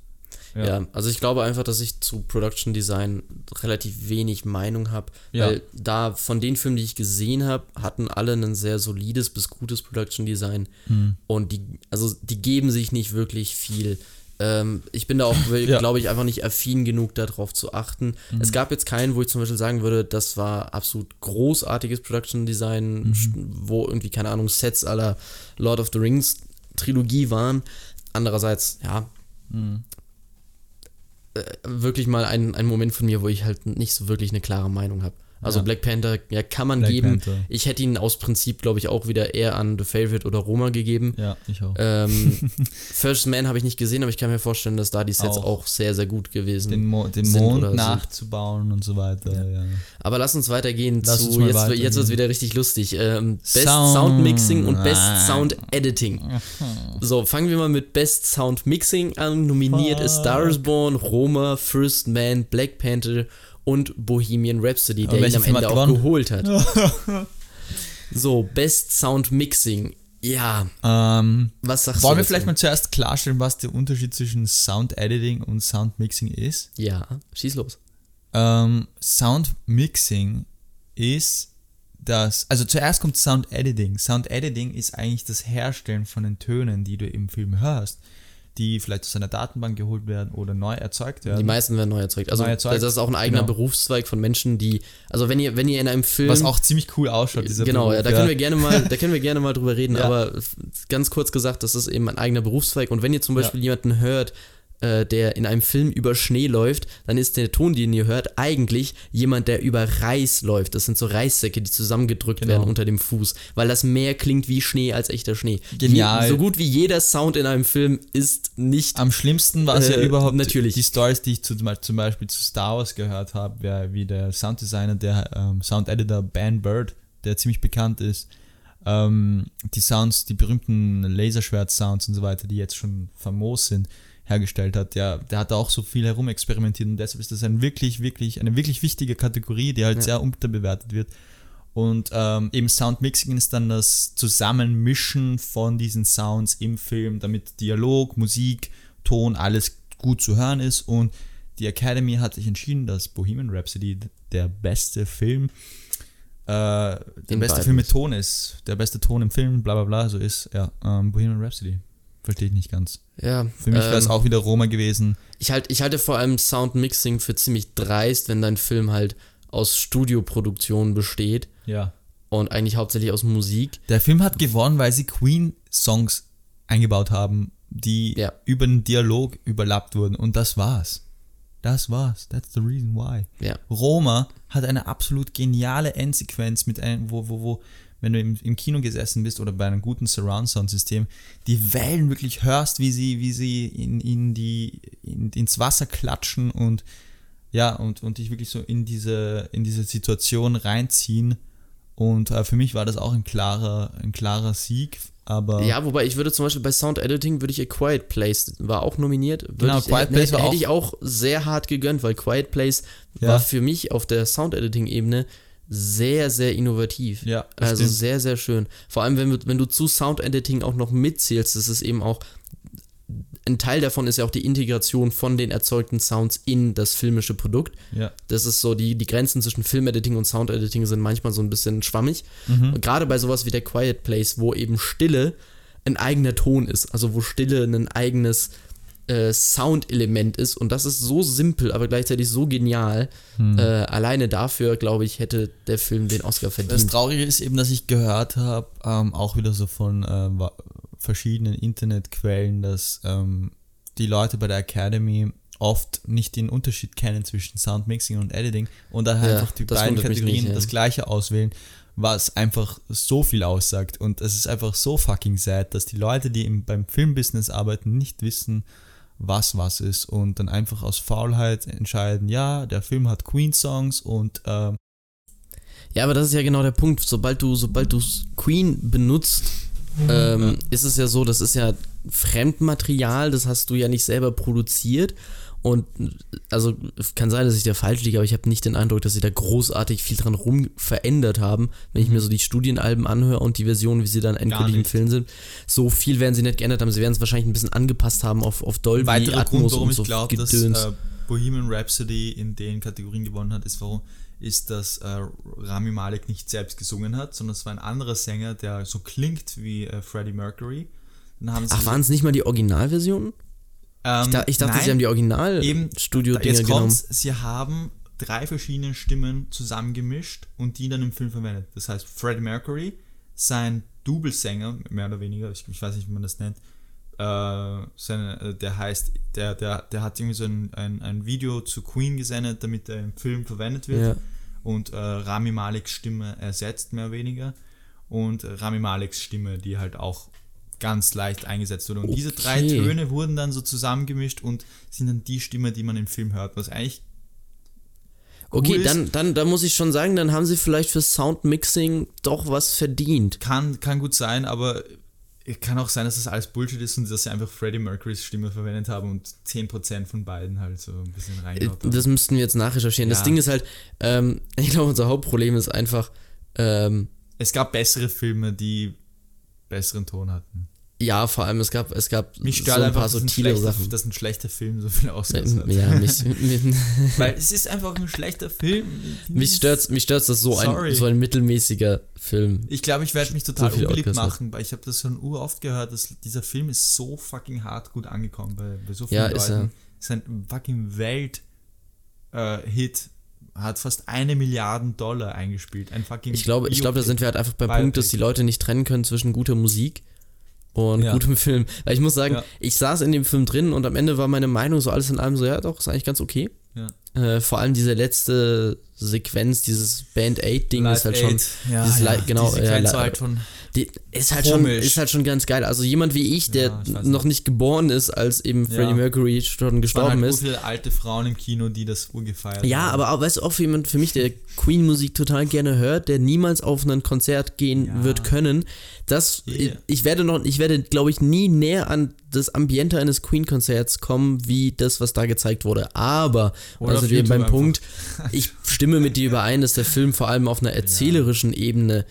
ja. also ich glaube einfach, dass ich zu Production Design relativ wenig Meinung habe,
Ja.
weil da von den Filmen, die ich gesehen habe, hatten alle ein sehr solides bis gutes Production Design
Hm.
und die, also die geben sich nicht wirklich viel. Ähm, ich bin da auch,
Ja.
glaube ich, einfach nicht affin genug darauf zu achten.
Mhm.
Es gab jetzt keinen, wo ich zum Beispiel sagen würde, das war absolut großartiges Production Design,
Mhm.
wo irgendwie, keine Ahnung, Sets aller Lord of the Rings Trilogie waren. Andererseits, ja,
Mhm.
äh, wirklich mal ein, ein Moment von mir, wo ich halt nicht so wirklich eine klare Meinung habe. Also
Ja.
Black Panther, ja, kann man
Black
geben.
Panther.
Ich hätte ihn aus Prinzip, glaube ich, auch wieder eher an The Favorite oder Roma gegeben.
Ja, ich auch.
Ähm, First Man habe ich nicht gesehen, aber ich kann mir vorstellen, dass da die Sets
Auch.
auch, sehr, sehr gut gewesen
den, Mo den
sind
Mond
oder sind.
nachzubauen und so weiter. Ja.
Aber lass uns weitergehen
Lass
zu.
uns
jetzt
weitergehen.
jetzt wird es wieder richtig lustig. Ähm, Best
Sound.
Sound. Mixing und Best
Ah.
Sound Editing. So, fangen wir mal mit Best Sound Mixing an. Nominiert ist
Fuck.
Star is Born, Roma, First Man, Black Panther und Bohemian Rhapsody,
Aber
der ihn am Ende auch geholt hat. so, Best Sound Mixing. Ja,
Ähm,
was sagst
wollen
du?
wir vielleicht mal zuerst klarstellen, was der Unterschied zwischen Sound Editing und Sound Mixing ist?
Ja, schieß los.
Ähm, Sound Mixing ist das, also zuerst kommt Sound Editing. Sound Editing ist eigentlich das Herstellen von den Tönen, die du im Film hörst, die vielleicht aus einer Datenbank geholt werden oder neu erzeugt werden.
Die meisten werden neu erzeugt. Also
Neu erzeugt,
das ist auch ein eigener
genau.
Berufszweig von Menschen, die, also wenn ihr, wenn ihr in einem Film
was auch ziemlich cool ausschaut, dieser
genau,
Beruf,
ja, da können wir gerne mal, da können wir gerne mal drüber reden, aber ganz kurz gesagt, das ist eben ein eigener Berufszweig und wenn ihr zum Beispiel jemanden hört, äh, der in einem Film über Schnee läuft, dann ist der Ton, den ihr hört, eigentlich jemand, der über Reis läuft. Das sind so Reissäcke, die zusammengedrückt
Genau.
werden unter dem Fuß, weil das mehr klingt wie Schnee als echter Schnee.
Genial.
Je, so gut wie jeder Sound in einem Film ist nicht
Am schlimmsten war es ja
Äh,
überhaupt
natürlich.
die Stories, die ich zu, zum Beispiel zu Star Wars gehört habe, wie der Sounddesigner, der ähm, Sound-Editor Ben Bird, der ziemlich bekannt ist, ähm, die Sounds, die berühmten Laserschwert-Sounds und so weiter, die jetzt schon famos sind, hergestellt hat, der, der hat auch so viel herumexperimentiert und deshalb ist das ein wirklich, wirklich, eine wirklich wichtige Kategorie, die halt
Ja.
sehr unterbewertet wird. Und ähm, eben Soundmixing ist dann das Zusammenmischen von diesen Sounds im Film, damit Dialog, Musik, Ton, alles gut zu hören ist. Und die Academy hat sich entschieden, dass Bohemian Rhapsody der beste Film, äh, der beste Film mit. Ton ist, der beste Ton im Film, bla bla bla, so ist, ja, ähm, Bohemian Rhapsody. Verstehe ich nicht ganz.
ja,
Für mich wäre es
ähm,
auch wieder Roma gewesen.
Ich, halt, ich halte vor allem Soundmixing für ziemlich dreist, wenn dein Film halt aus Studioproduktionen besteht
Ja.
und eigentlich hauptsächlich aus Musik.
Der Film hat gewonnen, weil sie Queen-Songs eingebaut haben, die
Ja.
über den Dialog überlappt wurden. Und das war's. Das war's. That's the reason why.
Ja.
Roma hat eine absolut geniale Endsequenz mit einem, wo, wo, wo, wenn du im, im Kino gesessen bist oder bei einem guten Surround-Sound-System, die Wellen wirklich hörst, wie sie, wie sie in, in die, in, ins Wasser klatschen und ja, und, und dich wirklich so in diese, in diese Situation reinziehen. Und äh, für mich war das auch ein klarer, ein klarer Sieg, aber
Ja, wobei ich würde zum Beispiel bei Sound Editing würde ich A Quiet Place war auch nominiert. Würde
Genau,
ich,
Quiet
hätte,
Place
hätte
auch-
ich auch sehr hart gegönnt, weil Quiet Place
Ja.
war für mich auf der Sound Editing Ebene sehr, sehr innovativ.
Ja,
also
stimmt.
sehr, sehr schön. Vor allem, wenn, du- wenn du zu Sound Editing auch noch mitzählst, das ist eben auch ein Teil davon ist ja auch die Integration von den erzeugten Sounds in das filmische Produkt.
ja,
Das ist so, die, die Grenzen zwischen Filmediting und Soundediting sind manchmal so ein bisschen schwammig.
Mhm.
Und gerade bei sowas wie der Quiet Place, wo eben Stille ein eigener Ton ist, also wo Stille ein eigenes äh, Soundelement ist und das ist so simpel, aber gleichzeitig so genial.
Hm.
Äh, alleine dafür, glaube ich, hätte der Film den Oscar
Das
verdient.
Traurige ist eben, dass ich gehört habe, ähm, auch wieder so von äh, verschiedenen Internetquellen, dass ähm, die Leute bei der Academy oft nicht den Unterschied kennen zwischen Soundmixing und Editing und daher
Ja,
einfach die
das
beiden Kategorien
nicht,
das gleiche auswählen, was einfach so viel aussagt. Und es ist einfach so fucking sad, dass die Leute, die im, beim Filmbusiness arbeiten, nicht wissen, was was ist und dann einfach aus Faulheit entscheiden, ja, der Film hat Queen-Songs und ähm,
Ja, aber das ist ja genau der Punkt. Sobald du, sobald du Queen benutzt, ähm, ist es ja so, das ist ja Fremdmaterial, das hast du ja nicht selber produziert. Und also kann sein, dass ich da falsch liege, aber ich habe nicht den Eindruck, dass sie da großartig viel dran rum verändert haben, wenn ich mir so die Studienalben anhöre und die Versionen, wie sie dann endgültig im. Film sind. So viel werden sie nicht geändert haben. Sie werden es wahrscheinlich ein bisschen angepasst haben auf, auf Dolby,
weiterer
Atmos
Grund, warum
und
ich
so
glaube, dass äh, Bohemian Rhapsody in den Kategorien gewonnen hat, ist, warum, ist, dass äh, Rami Malek nicht selbst gesungen hat, sondern es war ein anderer Sänger, der so klingt wie äh, Freddie Mercury.
Ach, waren es nicht mal die Originalversionen?
Ähm,
Ich, da, ich dachte,
nein,
sie haben die Original-Studio-Dinger
jetzt
genommen.
sie haben drei verschiedene Stimmen zusammengemischt und die dann im Film verwendet. Das heißt Freddie Mercury, sein Double-Sänger, mehr oder weniger, ich, ich, weiß nicht, wie man das nennt, äh, seine, äh, der heißt, der, der, der hat irgendwie so ein, ein, ein Video zu Queen gesendet, damit er im Film verwendet wird. Ja. Und äh, Rami Maleks Stimme ersetzt, mehr oder weniger. Und Rami Maleks Stimme, die halt auch ganz leicht eingesetzt wurde. Und okay. diese drei Töne wurden dann so zusammengemischt und sind dann die Stimme, die man im Film hört, was eigentlich.
Cool okay, dann, dann, dann muss ich schon sagen, dann haben sie vielleicht für Soundmixing doch was verdient.
Kann, kann gut sein, aber kann auch sein, dass das alles Bullshit ist und dass sie einfach Freddie Mercurys Stimme verwendet haben und 10% von beiden halt so ein bisschen reingehauen
Das müssten wir jetzt nachrecherchieren. Ja. Das Ding ist halt, ähm, ich glaube, unser Hauptproblem ist einfach. Ähm,
es gab bessere Filme, die besseren Ton hatten.
Ja, vor allem es gab es gab
mich so ein paar subtile Sachen. Dass ein schlechter Film so viel Oscars hat. Ja, mich, Weil es ist einfach ein schlechter Film.
Mich stört mich stört's, dass so ein so ein mittelmäßiger Film.
Ich glaube, ich werde mich total so unbeliebt machen, weil ich habe das schon oft gehört, dass dieser Film ist so fucking hart gut angekommen bei, bei so vielen ja, Leuten. Ist, er. ist ein fucking Welt äh, Hit hat fast eine Milliarde Dollar eingespielt. Ein fucking
ich glaube, ich glaube, da sind wir halt einfach beim Biopic. Punkt, dass die Leute nicht trennen können zwischen guter Musik und ja. gutem Film. Weil ich muss sagen, ja. ich saß in dem Film drin und am Ende war meine Meinung so alles in allem so, ja, doch, ist eigentlich ganz okay. Ja. Äh, vor allem diese letzte Sequenz, dieses Band Aid Ding ist halt schon,
ja, dieses ja, genau, die Sequenz
ja, halt von die, ist halt schon ist halt schon ganz geil. Also jemand wie ich, der ja, ich noch nicht geboren ist, als eben Freddie Mercury schon gestorben halt ist.
So viele alte Frauen im Kino, die das urgefeiert
Ja, haben. aber auch, weißt du, auch für jemand für mich, der Queen Musik total gerne hört, der niemals auf ein Konzert gehen wird können, das yeah. ich werde noch ich werde glaube ich nie näher an das Ambiente eines Queen Konzerts kommen, wie das was da gezeigt wurde, aber Oder also wir beim einfach. Punkt, ich stimme mit dir überein, dass der Film vor allem auf einer erzählerischen ja. Ebene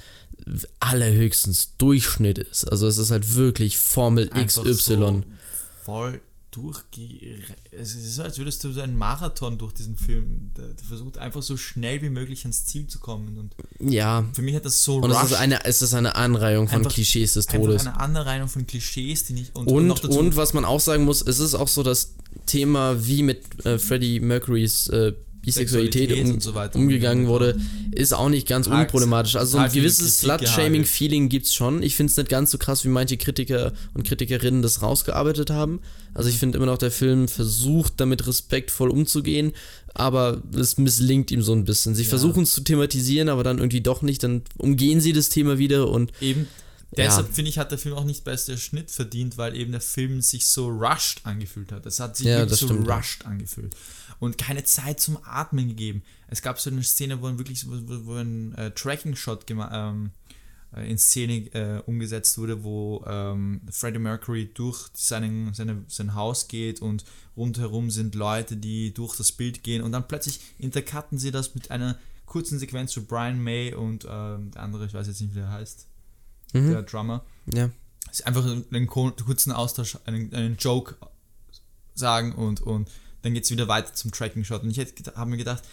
allerhöchstens Durchschnitt ist. Also es ist halt wirklich Formel Einfach XY. So
voll durchge... Es ist so, als würdest du so einen Marathon durch diesen Film. Der, der, versucht einfach so schnell wie möglich ans Ziel zu kommen. Und
ja.
Für mich hat das so
Und es ist, eine, es ist eine Anreihung von einfach, Klischees des Todes.
eine Anreihung von Klischees, die nicht...
Und, und, und, und, was man auch sagen muss, es ist auch so das Thema, wie mit äh, Freddie Mercurys äh, Bisexualität um, so umgegangen wurde, ist auch nicht ganz unproblematisch. Also so ein gewisses Slut-Shaming-Feeling gibt es schon. Ich finde es nicht ganz so krass, wie manche Kritiker und Kritikerinnen das rausgearbeitet haben. Also ich mhm. finde immer noch, der Film versucht, damit respektvoll umzugehen, aber es misslingt ihm so ein bisschen. Sie ja. versuchen es zu thematisieren, aber dann irgendwie doch nicht. Dann umgehen sie das Thema wieder und
eben Deshalb ja. finde ich, hat der Film auch nicht bester Schnitt verdient, weil eben der Film sich so rushed angefühlt hat. Es hat sich ja, so stimmt, rushed angefühlt und keine Zeit zum Atmen gegeben. Es gab so eine Szene, wo wirklich wo, wo ein äh, Tracking-Shot ähm, äh, in Szene äh, umgesetzt wurde, wo ähm, Freddie Mercury durch seinen, seine, sein Haus geht und rundherum sind Leute, die durch das Bild gehen und dann plötzlich intercutten sie das mit einer kurzen Sequenz zu Brian May und ähm, der andere, ich weiß jetzt nicht, wie der heißt, mhm. der Drummer.
Ja.
Ist einfach einen kurzen Austausch, einen, einen Joke sagen und, und dann geht es wieder weiter zum Tracking-Shot. Und ich habe mir gedacht,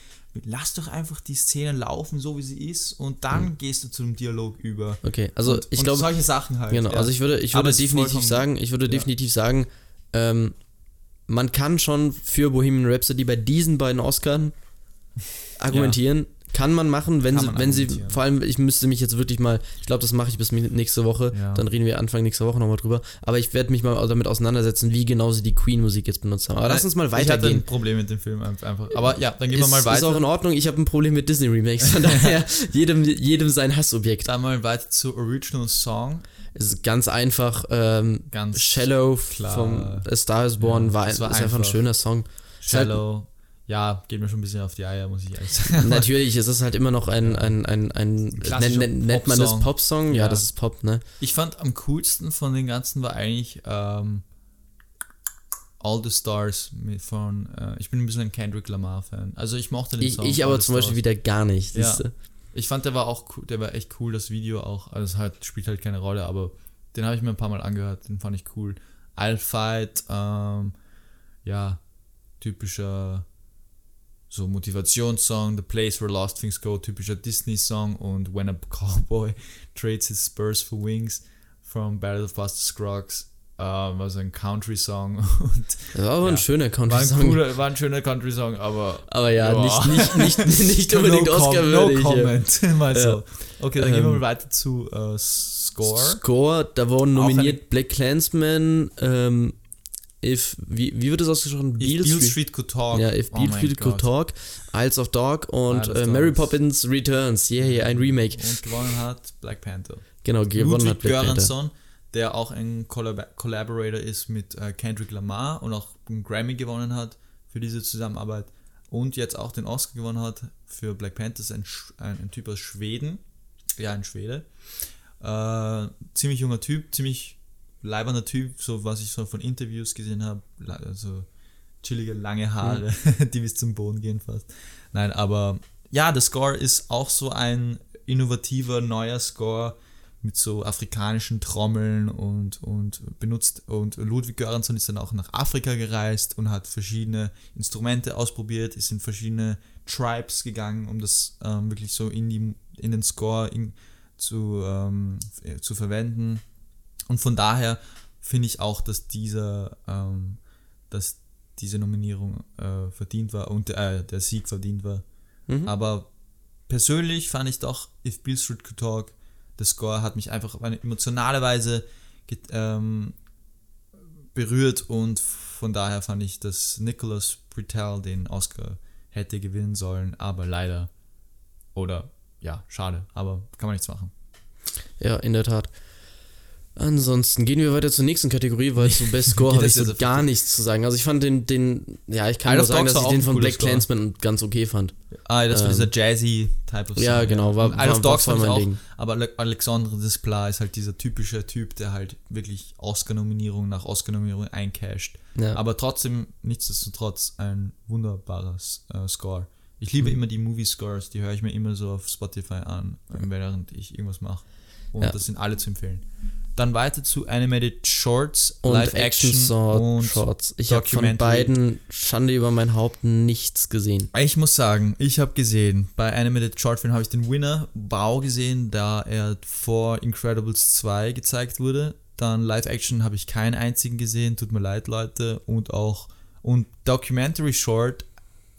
lass doch einfach die Szene laufen, so wie sie ist, und dann mhm. gehst du zu dem Dialog über.
Okay, also
und,
ich glaube.
solche Sachen halt.
Genau, ja. also ich würde, ich würde definitiv sagen, ich würde ja. definitiv sagen, ähm, man kann schon für Bohemian Rhapsody bei diesen beiden Oscars argumentieren, kann man machen, wenn, sie, wenn sie, vor allem, ich müsste mich jetzt wirklich mal, ich glaube, das mache ich bis nächste Woche, ja. dann reden wir Anfang nächster Woche nochmal drüber, aber ich werde mich mal damit auseinandersetzen, wie genau sie die Queen-Musik jetzt benutzt haben. Aber lass uns mal weitergehen. Ich hatte ein
Problem mit dem Film einfach. Aber ja, dann gehen wir mal weiter.
Ist auch in Ordnung, ich habe ein Problem mit Disney-Remakes, von daher jedem, jedem sein Hassobjekt.
Dann mal weiter zu Original Song.
Es ist ganz einfach, ähm, ganz Shallow klar. vom A Star is Born ja, war, ist einfach. einfach ein schöner Song.
Shallow ja, geht mir schon ein bisschen auf die Eier, muss ich ehrlich sagen.
Natürlich, es ist halt immer noch ein, ein, ein, ein, ein nennt, nennt man das Popsong? Ja, ja, das ist Pop, ne?
Ich fand am coolsten von den ganzen war eigentlich ähm, All the Stars mit von, äh, ich bin ein bisschen ein Kendrick Lamar-Fan. Also ich mochte den
ich, Song. Ich aber zum Beispiel wieder gar nicht.
Ja. Ich fand, der war auch cool, der war echt cool, das Video auch. Also es halt, spielt halt keine Rolle, aber den habe ich mir ein paar Mal angehört, den fand ich cool. I'll Fight, ähm, ja, typischer so Motivationssong, The Place Where Lost Things Go, typischer Disney-Song und When a Cowboy Trades His Spurs for Wings from Battle of Buster Scruggs, äh, war so ein Country-Song.
War aber
Ja.
ein schöner
War
Country-Song.
cooler, war ein schöner Country-Song, aber.
Aber ja,
Ja.
nicht, nicht, nicht, nicht unbedingt
no
Oscar-würdig.
No
ja.
comment. Mal
Ja.
so. Okay, dann gehen wir
Ähm,
mal weiter zu äh, Score.
Score, da wurden nominiert Black Clansman, ähm, If, wie, wie wird das ausgesprochen?
If
Beale
Beale
Street.
Could Talk.
Ja, If
Oh
Beale Street Could. Talk, Isles of Dog und äh, Mary. Poppins Returns. Yeah, yeah, ein Remake.
Und gewonnen hat Black Panther.
Genau, gewonnen hat
Ludwig
Black Panther.
Göransson, der auch ein Collab Collaborator ist mit äh, Kendrick Lamar und auch einen Grammy gewonnen hat für diese Zusammenarbeit und jetzt auch den Oscar gewonnen hat für Black Panther, ein, ein, ein Typ aus Schweden, ja, ein Schwede. Äh, ziemlich junger Typ, ziemlich leibernder Typ, so was ich so von Interviews gesehen habe, also chillige lange Haare, die bis zum Boden gehen fast. Nein, aber ja, der Score ist auch so ein innovativer neuer Score mit so afrikanischen Trommeln und, und benutzt und Ludwig Göransson ist dann auch nach Afrika gereist und hat verschiedene Instrumente ausprobiert, ist in verschiedene Tribes gegangen, um das ähm, wirklich so in, die, in den Score in, zu, ähm, zu verwenden. Und von daher finde ich auch, dass dieser, ähm, dass diese Nominierung äh, verdient war und äh, der Sieg verdient war.
Mhm.
Aber persönlich fand ich doch, If Bill Street Could Talk, der Score hat mich einfach auf eine emotionale Weise ähm, berührt und von daher fand ich, dass Nicholas Britell den Oscar hätte gewinnen sollen, aber leider. Oder ja, schade, aber kann man nichts machen.
Ja, in der Tat. Ansonsten gehen wir weiter zur nächsten Kategorie, weil zu Best Score habe ich so gar nichts zu sagen. Also ich fand den, den ja, ich kann nur sagen, dass
war
ich den von Black
Score.
Clansman ganz okay fand.
Ah, das war
Ähm,
dieser jazzy Type of Song.
ja, genau, war-
Und Isle of
war-
Dogs
war
fand ich
mein
auch,
Ding.
aber Ale- Alexandre Desplat ist halt dieser typische Typ, der halt wirklich Oscar-Nominierung nach Oscar-Nominierung eincasht.
Ja.
Aber trotzdem, nichtsdestotrotz, ein wunderbarer äh, Score. Ich liebe
Mhm.
immer die Movie-Scores, die höre ich mir immer so auf Spotify an, während ich irgendwas mache. Und
Ja.
das sind alle zu empfehlen. Dann weiter zu Animated Shorts,
und
Live-Action
Action
und
Shorts. Ich habe von beiden Schande über mein Haupt nichts gesehen.
Ich muss sagen, ich habe gesehen, bei Animated Short Film habe ich den Winner Bao gesehen, da er vor Incredibles 2 gezeigt wurde. Dann Live Action habe ich keinen einzigen gesehen, tut mir leid, Leute. Und auch, und Documentary Short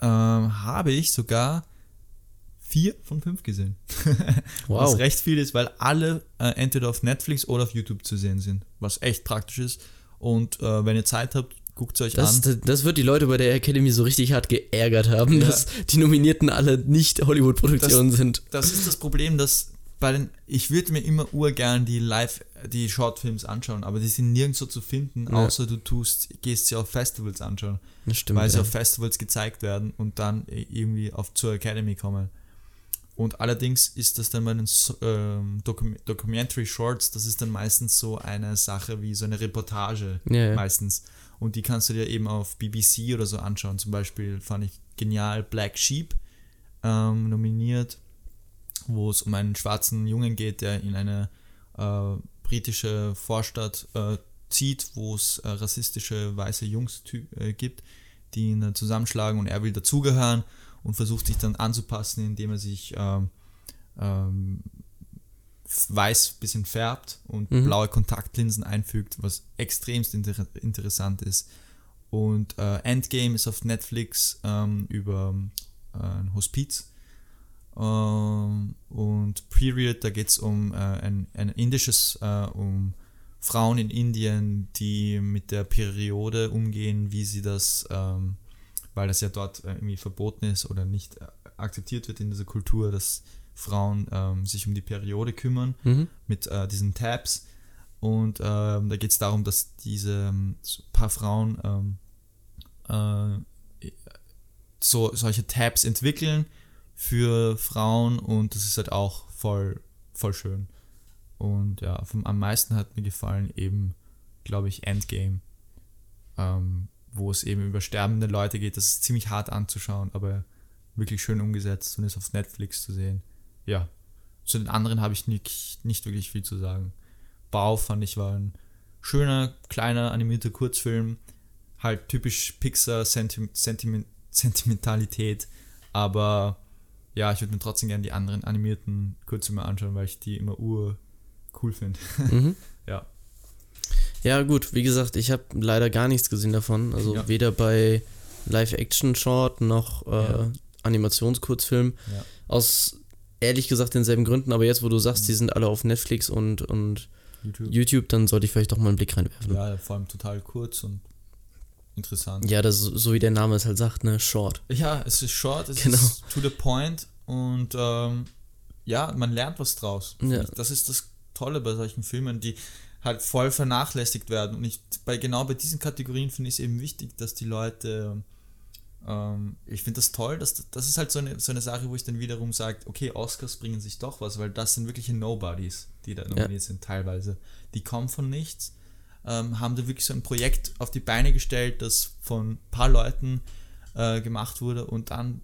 ähm, habe ich sogar vier von fünf gesehen. Was
Wow.
recht viel ist, weil alle äh, entweder auf Netflix oder auf YouTube zu sehen sind, was echt praktisch ist. Und äh, wenn ihr Zeit habt, guckt es euch
Das,
an.
das, das wird die Leute bei der Academy so richtig hart geärgert haben,
Ja.
dass die Nominierten alle nicht Hollywood-Produktionen sind.
das ist das Problem, dass bei den, ich würde mir immer urgern die Live, die Shortfilms anschauen, aber die sind nirgendwo zu finden,
Ja.
außer du tust, gehst sie auf Festivals anschauen,
Das stimmt.
weil sie
ja.
auf Festivals gezeigt werden und dann irgendwie auf zur Academy kommen. Und allerdings ist das dann bei den ähm, Docu Documentary Shorts, das ist dann meistens so eine Sache wie so eine Reportage
Ja, ja.
meistens. Und die kannst du dir eben auf BBC oder so anschauen. Zum Beispiel fand ich genial Black Sheep ähm, nominiert, wo es um einen schwarzen Jungen geht, der in eine äh, britische Vorstadt äh, zieht, wo es äh, rassistische weiße Jungs äh, gibt, die ihn zusammenschlagen und er will dazugehören und versucht sich dann anzupassen, indem er sich ähm, ähm, weiß bisschen färbt und
Mhm.
blaue Kontaktlinsen einfügt, was extremst inter interessant ist. Und äh, Endgame ist auf Netflix ähm, über äh, ein Hospiz. Ähm, und Period, da geht es um äh, ein, ein indisches, äh, um Frauen in Indien, die mit der Periode umgehen, wie sie das, ähm, weil das ja dort äh, irgendwie verboten ist oder nicht äh, akzeptiert wird in dieser Kultur, dass Frauen ähm, sich um die Periode kümmern
Mhm.
mit äh, diesen Tabs. Und ähm, da geht es darum, dass diese ähm, so paar Frauen ähm, äh, so, solche Tabs entwickeln für Frauen und das ist halt auch voll, voll schön. Und ja, vom, am meisten hat mir gefallen eben, glaube ich, Endgame, ähm, wo es eben über sterbende Leute geht. Das ist ziemlich hart anzuschauen, aber wirklich schön umgesetzt und ist auf Netflix zu sehen. Ja, zu den anderen habe ich nicht, nicht wirklich viel zu sagen. Bau fand ich war ein schöner, kleiner, animierter Kurzfilm. Halt typisch Pixar Senti Sentiment Sentimentalität. Aber ja, ich würde mir trotzdem gerne die anderen animierten Kurzfilme anschauen, weil ich die immer ur cool finde.
Mhm.
Ja.
Ja, gut, wie gesagt, ich habe leider gar nichts gesehen davon. Also
Ja.
weder bei Live-Action-Short noch äh,
Ja.
Animationskurzfilm.
Ja.
Aus ehrlich gesagt denselben Gründen, aber jetzt, wo du sagst,
Mhm.
die sind alle auf Netflix und, und
YouTube.
YouTube, dann sollte ich vielleicht doch mal einen Blick reinwerfen. Ja,
Ja, vor allem total kurz und interessant.
das ist so wie der Name es halt sagt, ne? Short.
Ja, es ist short, es
Genau.
ist to the point und ähm, ja, man lernt was draus.
Ja.
Das ist das Tolle bei solchen Filmen, die halt voll vernachlässigt werden. Und ich, bei, genau bei diesen Kategorien finde ich es eben wichtig, dass die Leute, ähm, ich finde das toll, dass das ist halt so eine, so eine Sache, wo ich dann wiederum sage, okay, Oscars bringen sich doch was, weil das sind wirkliche Nobodies, die da nominiert sind teilweise. Die kommen von nichts, ähm, haben da wirklich so ein Projekt auf die Beine gestellt, das von ein paar Leuten äh, gemacht wurde und dann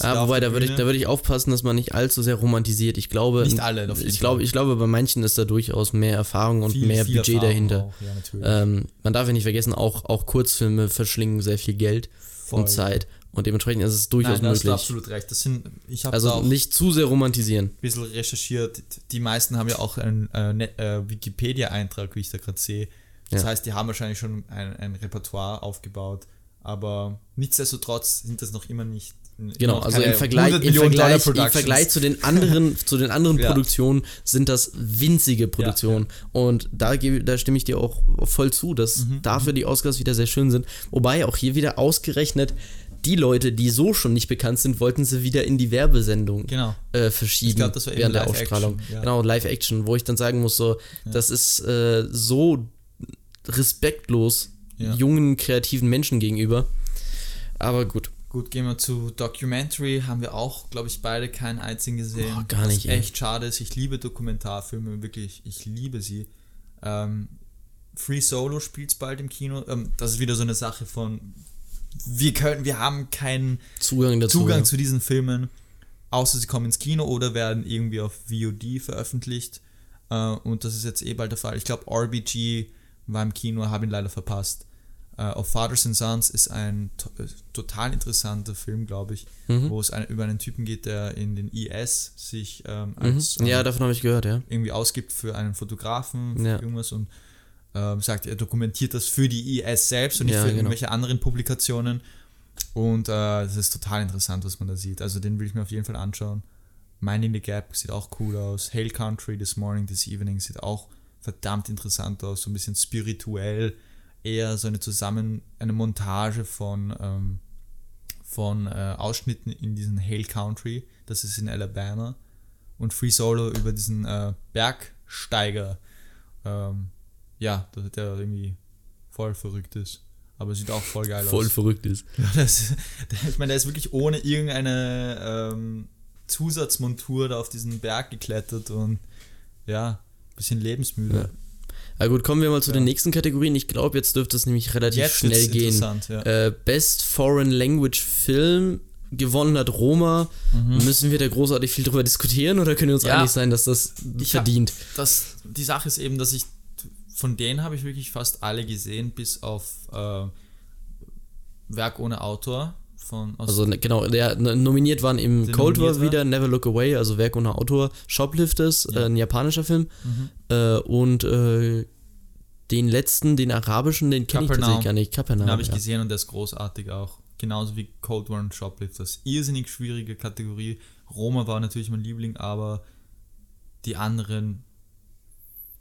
auf
wobei, da würde ich, da würde ich aufpassen, dass man nicht allzu sehr romantisiert. Ich glaube,
Nicht alle,
ich glaube, ich glaube, bei manchen ist da durchaus mehr Erfahrung und
Viel-
mehr
viel
Budget
Erfahrung
dahinter.
Ja.
Ähm, man darf ja nicht vergessen, auch, auch Kurzfilme verschlingen sehr viel Geld
Voll.
und Zeit. Und dementsprechend ist es durchaus
Nein, da hast du
möglich.
absolut recht. Das sind, ich
Also nicht zu sehr romantisieren.
ein bisschen recherchiert. Die meisten haben ja auch einen äh, Net- äh, Wikipedia-Eintrag, wie ich da gerade sehe. Das
Ja.
heißt, die haben wahrscheinlich schon ein, ein Repertoire aufgebaut. Aber nichtsdestotrotz sind das noch immer nicht.
Genau, also im Vergleich,
100
im, Vergleich, im. Vergleich zu den anderen, zu den anderen
Ja.
Produktionen sind das winzige Produktionen. Und da, da stimme ich dir auch voll zu, dass
Mhm,
dafür die Oscars wieder sehr schön sind. Wobei auch hier wieder ausgerechnet, die Leute, die so schon nicht bekannt sind, wollten sie wieder in die Werbesendung
Genau.
äh, verschieben
Ich glaub, das war eben
während der Ausstrahlung.
ja.
Genau, Live-Action, wo ich dann sagen muss, so, das ist äh, so respektlos
Ja.
jungen, kreativen Menschen gegenüber. Aber gut.
Gut, gehen wir zu Documentary. Haben wir auch, glaube ich, beide keinen einzigen gesehen.
Boah, gar nicht,
Was
ey.
echt schade ist. Ich liebe Dokumentarfilme, wirklich. Ich liebe sie. Ähm, Free Solo spielt bald im Kino. Ähm, das ist wieder so eine Sache von, wir können, wir haben keinen
Zugang dazu.
Zugang
ja.
zu diesen Filmen, außer sie kommen ins Kino oder werden irgendwie auf VOD veröffentlicht. Äh, und das ist jetzt eh bald der Fall. Ich glaube, RBG war im Kino, habe ihn leider verpasst. Äh, Of Fathers and Sons ist ein to äh, total interessanter Film, glaube ich,
Mhm.
wo es ein, über einen Typen geht, der in den IS sich ähm, als
Mhm. Ja, davon habe ich gehört, ja.
irgendwie ausgibt für einen Fotografen, für
Ja.
irgendwas und ähm, sagt, er dokumentiert das für die IS selbst und nicht
Ja,
für
genau.
irgendwelche anderen Publikationen. Und äh, das ist total interessant, was man da sieht. Also den will ich mir auf jeden Fall anschauen. Minding the Gap sieht auch cool aus. Hail Country, This Morning, This Evening sieht auch verdammt interessant aus. So ein bisschen spirituell. Eher so eine Zusammen, eine Montage von, ähm, von äh, Ausschnitten in diesen Hail Country. Das ist in Alabama. Und Free Solo über diesen äh, Bergsteiger. Ähm, ja, der, der irgendwie voll verrückt ist. Aber sieht auch voll geil
Voll
aus.
verrückt ist.
Ja, das, ich meine, der ist wirklich ohne irgendeine ähm, Zusatzmontur da auf diesen Berg geklettert und ja, bisschen lebensmüde.
Ja. Na gut, kommen wir mal zu
Ja.
den nächsten Kategorien. Ich glaube, jetzt dürfte es nämlich relativ
Jetzt
schnell gehen.
ja.
Äh, Best Foreign Language Film gewonnen hat Roma. Müssen wir da großartig viel drüber diskutieren oder können wir uns
Mhm. Ja.
einig sein, dass das
Ich hab-
verdient?
das, die Sache ist eben, dass ich von denen habe ich wirklich fast alle gesehen, bis auf äh, Werk ohne Autor von aus
Also ne, genau, der n- nominiert waren im Cold War wieder, Never Look Away, also Werk ohne Autor, Shoplifters,
Ja.
äh, ein japanischer Film
Mhm.
äh, und äh, den letzten, den arabischen, den kenne ich tatsächlich gar nicht, Kapernaum.
Den habe ich
ja.
gesehen und der ist großartig auch. Genauso wie Cold War und Shoplifters. Irrsinnig schwierige Kategorie. Roma war natürlich mein Liebling, aber die anderen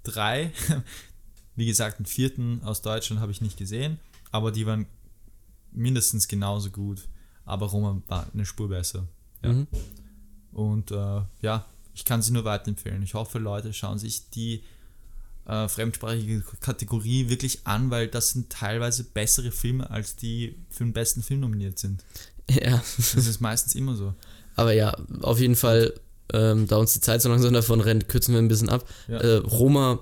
drei, wie gesagt, den vierten aus Deutschland habe ich nicht gesehen, aber die waren mindestens genauso gut. Aber Roma war eine Spur besser. Ja.
Mhm.
Und äh, ja, ich kann sie nur weiterempfehlen. Ich hoffe, Leute schauen sich die äh, fremdsprachige Kategorie wirklich an, weil das sind teilweise bessere Filme, als die für den besten Film nominiert sind.
Ja,
Das ist meistens immer so.
aber ja, auf jeden Fall, ähm, da uns die Zeit so langsam davon rennt, kürzen wir ein bisschen ab.
Ja.
Äh, Roma,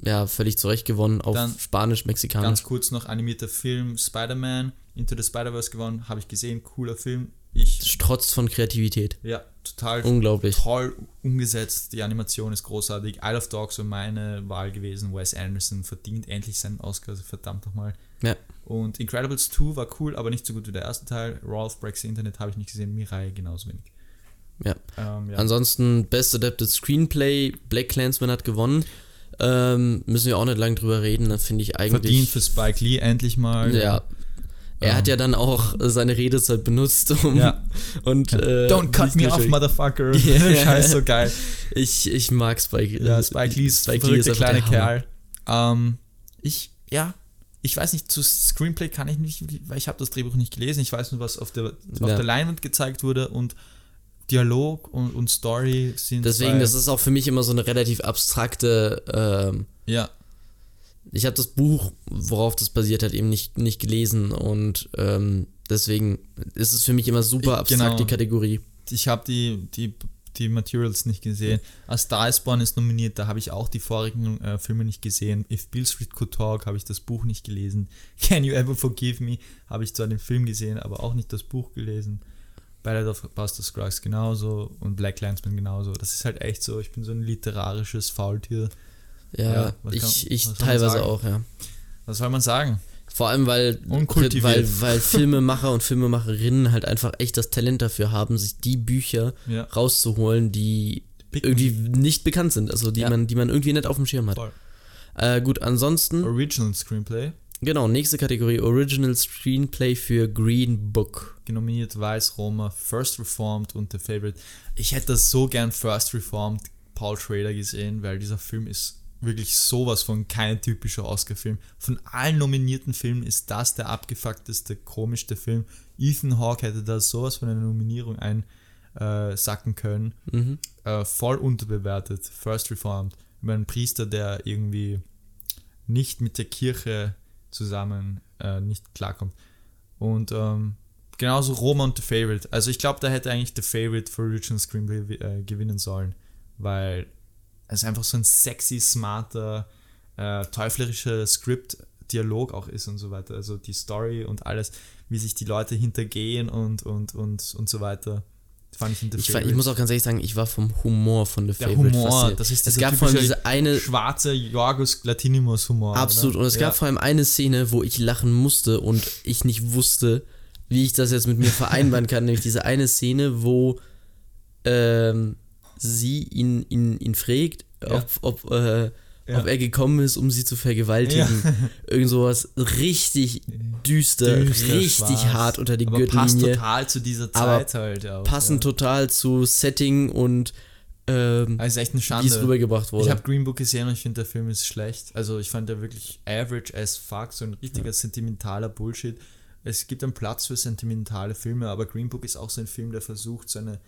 ja, völlig zu Recht gewonnen auf
Dann
Spanisch, Mexikanisch.
Ganz kurz noch animierter Film Spider-Man Into the Spider-Verse gewonnen, habe ich gesehen, cooler Film. Ich,
Strotzt von Kreativität.
ja, total
Unglaublich.
toll umgesetzt. Die Animation ist großartig. Isle of Dogs war meine Wahl gewesen. Wes Anderson verdient endlich seinen Oscar, also verdammt nochmal.
Ja.
Und Incredibles 2 war cool, aber nicht so gut wie der erste Teil. Ralph Breaks the Internet habe ich nicht gesehen, Mirai genauso wenig.
Ja.
Ähm, ja.
Ansonsten Best Adapted Screenplay, Black Clansman hat gewonnen. Ähm, müssen wir auch nicht lang drüber reden, da finde ich eigentlich.
Verdient für Spike Lee endlich mal.
Ja. Er
Ähm.
hat ja dann auch seine Redezeit benutzt, um.
Ja.
Und, äh,
Don't cut me off, motherfucker.
Ja.
Scheiß so geil.
Ich, ich mag Spike.
Ja, Spike Lee ist
Spike Lee
verrückter
einfach
kleiner
der.
Kerl. Ähm, ich, ja, ich weiß nicht, zu Screenplay kann ich nicht, weil ich habe das Drehbuch nicht gelesen. Ich weiß nur, was auf der, auf
Ja.
der Leinwand gezeigt wurde und Dialog und, und Story sind
Deswegen, das ist auch für mich immer so eine relativ abstrakte. Ähm,
ja,
ich habe das Buch, worauf das basiert hat, eben nicht, nicht gelesen und ähm, deswegen ist es für mich immer super abstrakt,
genau.
die Kategorie.
ich habe die, die, die Materials nicht gesehen. A Star is Born ist nominiert, da habe ich auch die vorigen äh, Filme nicht gesehen. If Bill Street Could Talk habe ich das Buch nicht gelesen. Can You Ever Forgive Me habe ich zwar den Film gesehen, aber auch nicht das Buch gelesen. Ballad of Buster Scruggs genauso und Black Landsman genauso. Das ist halt echt so, ich bin so ein literarisches Faultier.
Ja,
Ja,
ich,
kann-
ich teilweise auch, ja.
Was soll man sagen?
Vor allem, weil, weil, weil Filmemacher und Filmemacherinnen halt einfach echt das Talent dafür haben, sich die Bücher
Ja.
rauszuholen, die
Big
irgendwie nicht bekannt sind, also die,
Ja.
man, die man irgendwie nicht auf dem Schirm hat. Äh, gut, ansonsten,
Original Screenplay.
Genau, nächste Kategorie, Original Screenplay für Green Book.
Genominiert Weiß Roma, First Reformed und The Favorite. Ich hätte das so gern First Reformed Paul Schrader gesehen, weil dieser Film ist wirklich sowas von kein typischer Oscar-Film. Von allen nominierten Filmen ist das der abgefuckteste, komischste Film. Ethan Hawke hätte da sowas von einer Nominierung einsacken können.
Mhm.
Äh, voll unterbewertet. First Reformed. Über einen Priester, der irgendwie nicht mit der Kirche zusammen äh, nicht klarkommt. Und ähm, genauso Roma und The Favorite. Also ich glaube, da hätte eigentlich The Favorite für Original Screenplay äh, gewinnen sollen, weil es einfach so ein sexy, smarter, äh, teuflerischer Script-Dialog auch ist und so weiter. Also die Story und alles, wie sich die Leute hintergehen und, und, und, und so weiter. Fand ich in The
Ich, war, ich muss auch ganz ehrlich sagen, ich war vom Humor von The
Der
Favorite
Humor,
fasziniert.
das ist
Es gab vor allem diese eine,
schwarze Jorgos Latinimus Humor.
Absolut.
Oder?
Und es
ja.
gab vor allem eine Szene, wo ich lachen musste und ich nicht wusste, wie ich das jetzt mit mir vereinbaren kann. Nämlich diese eine Szene, wo ähm, sie ihn, ihn, ihn fragt,
Ja.
ob, ob, äh,
Ja.
ob er gekommen ist, um sie zu vergewaltigen. Irgend sowas richtig düster,
Düster,
richtig
schwarz.
hart unter die
Aber passt
Gürtellinie.
total zu dieser
Aber
Zeit halt auch.
Passend
ja.
total zu Setting und ähm,
Also echt eine
wie es
Schande.
rübergebracht
Ich
wurde.
habe Green Book gesehen und ich finde, der Film ist schlecht. Also ich fand der wirklich average as fuck, so ein richtiger sentimentaler Bullshit. Es gibt einen Platz für sentimentale Filme, aber Green Book ist auch so ein Film, der versucht, so eine,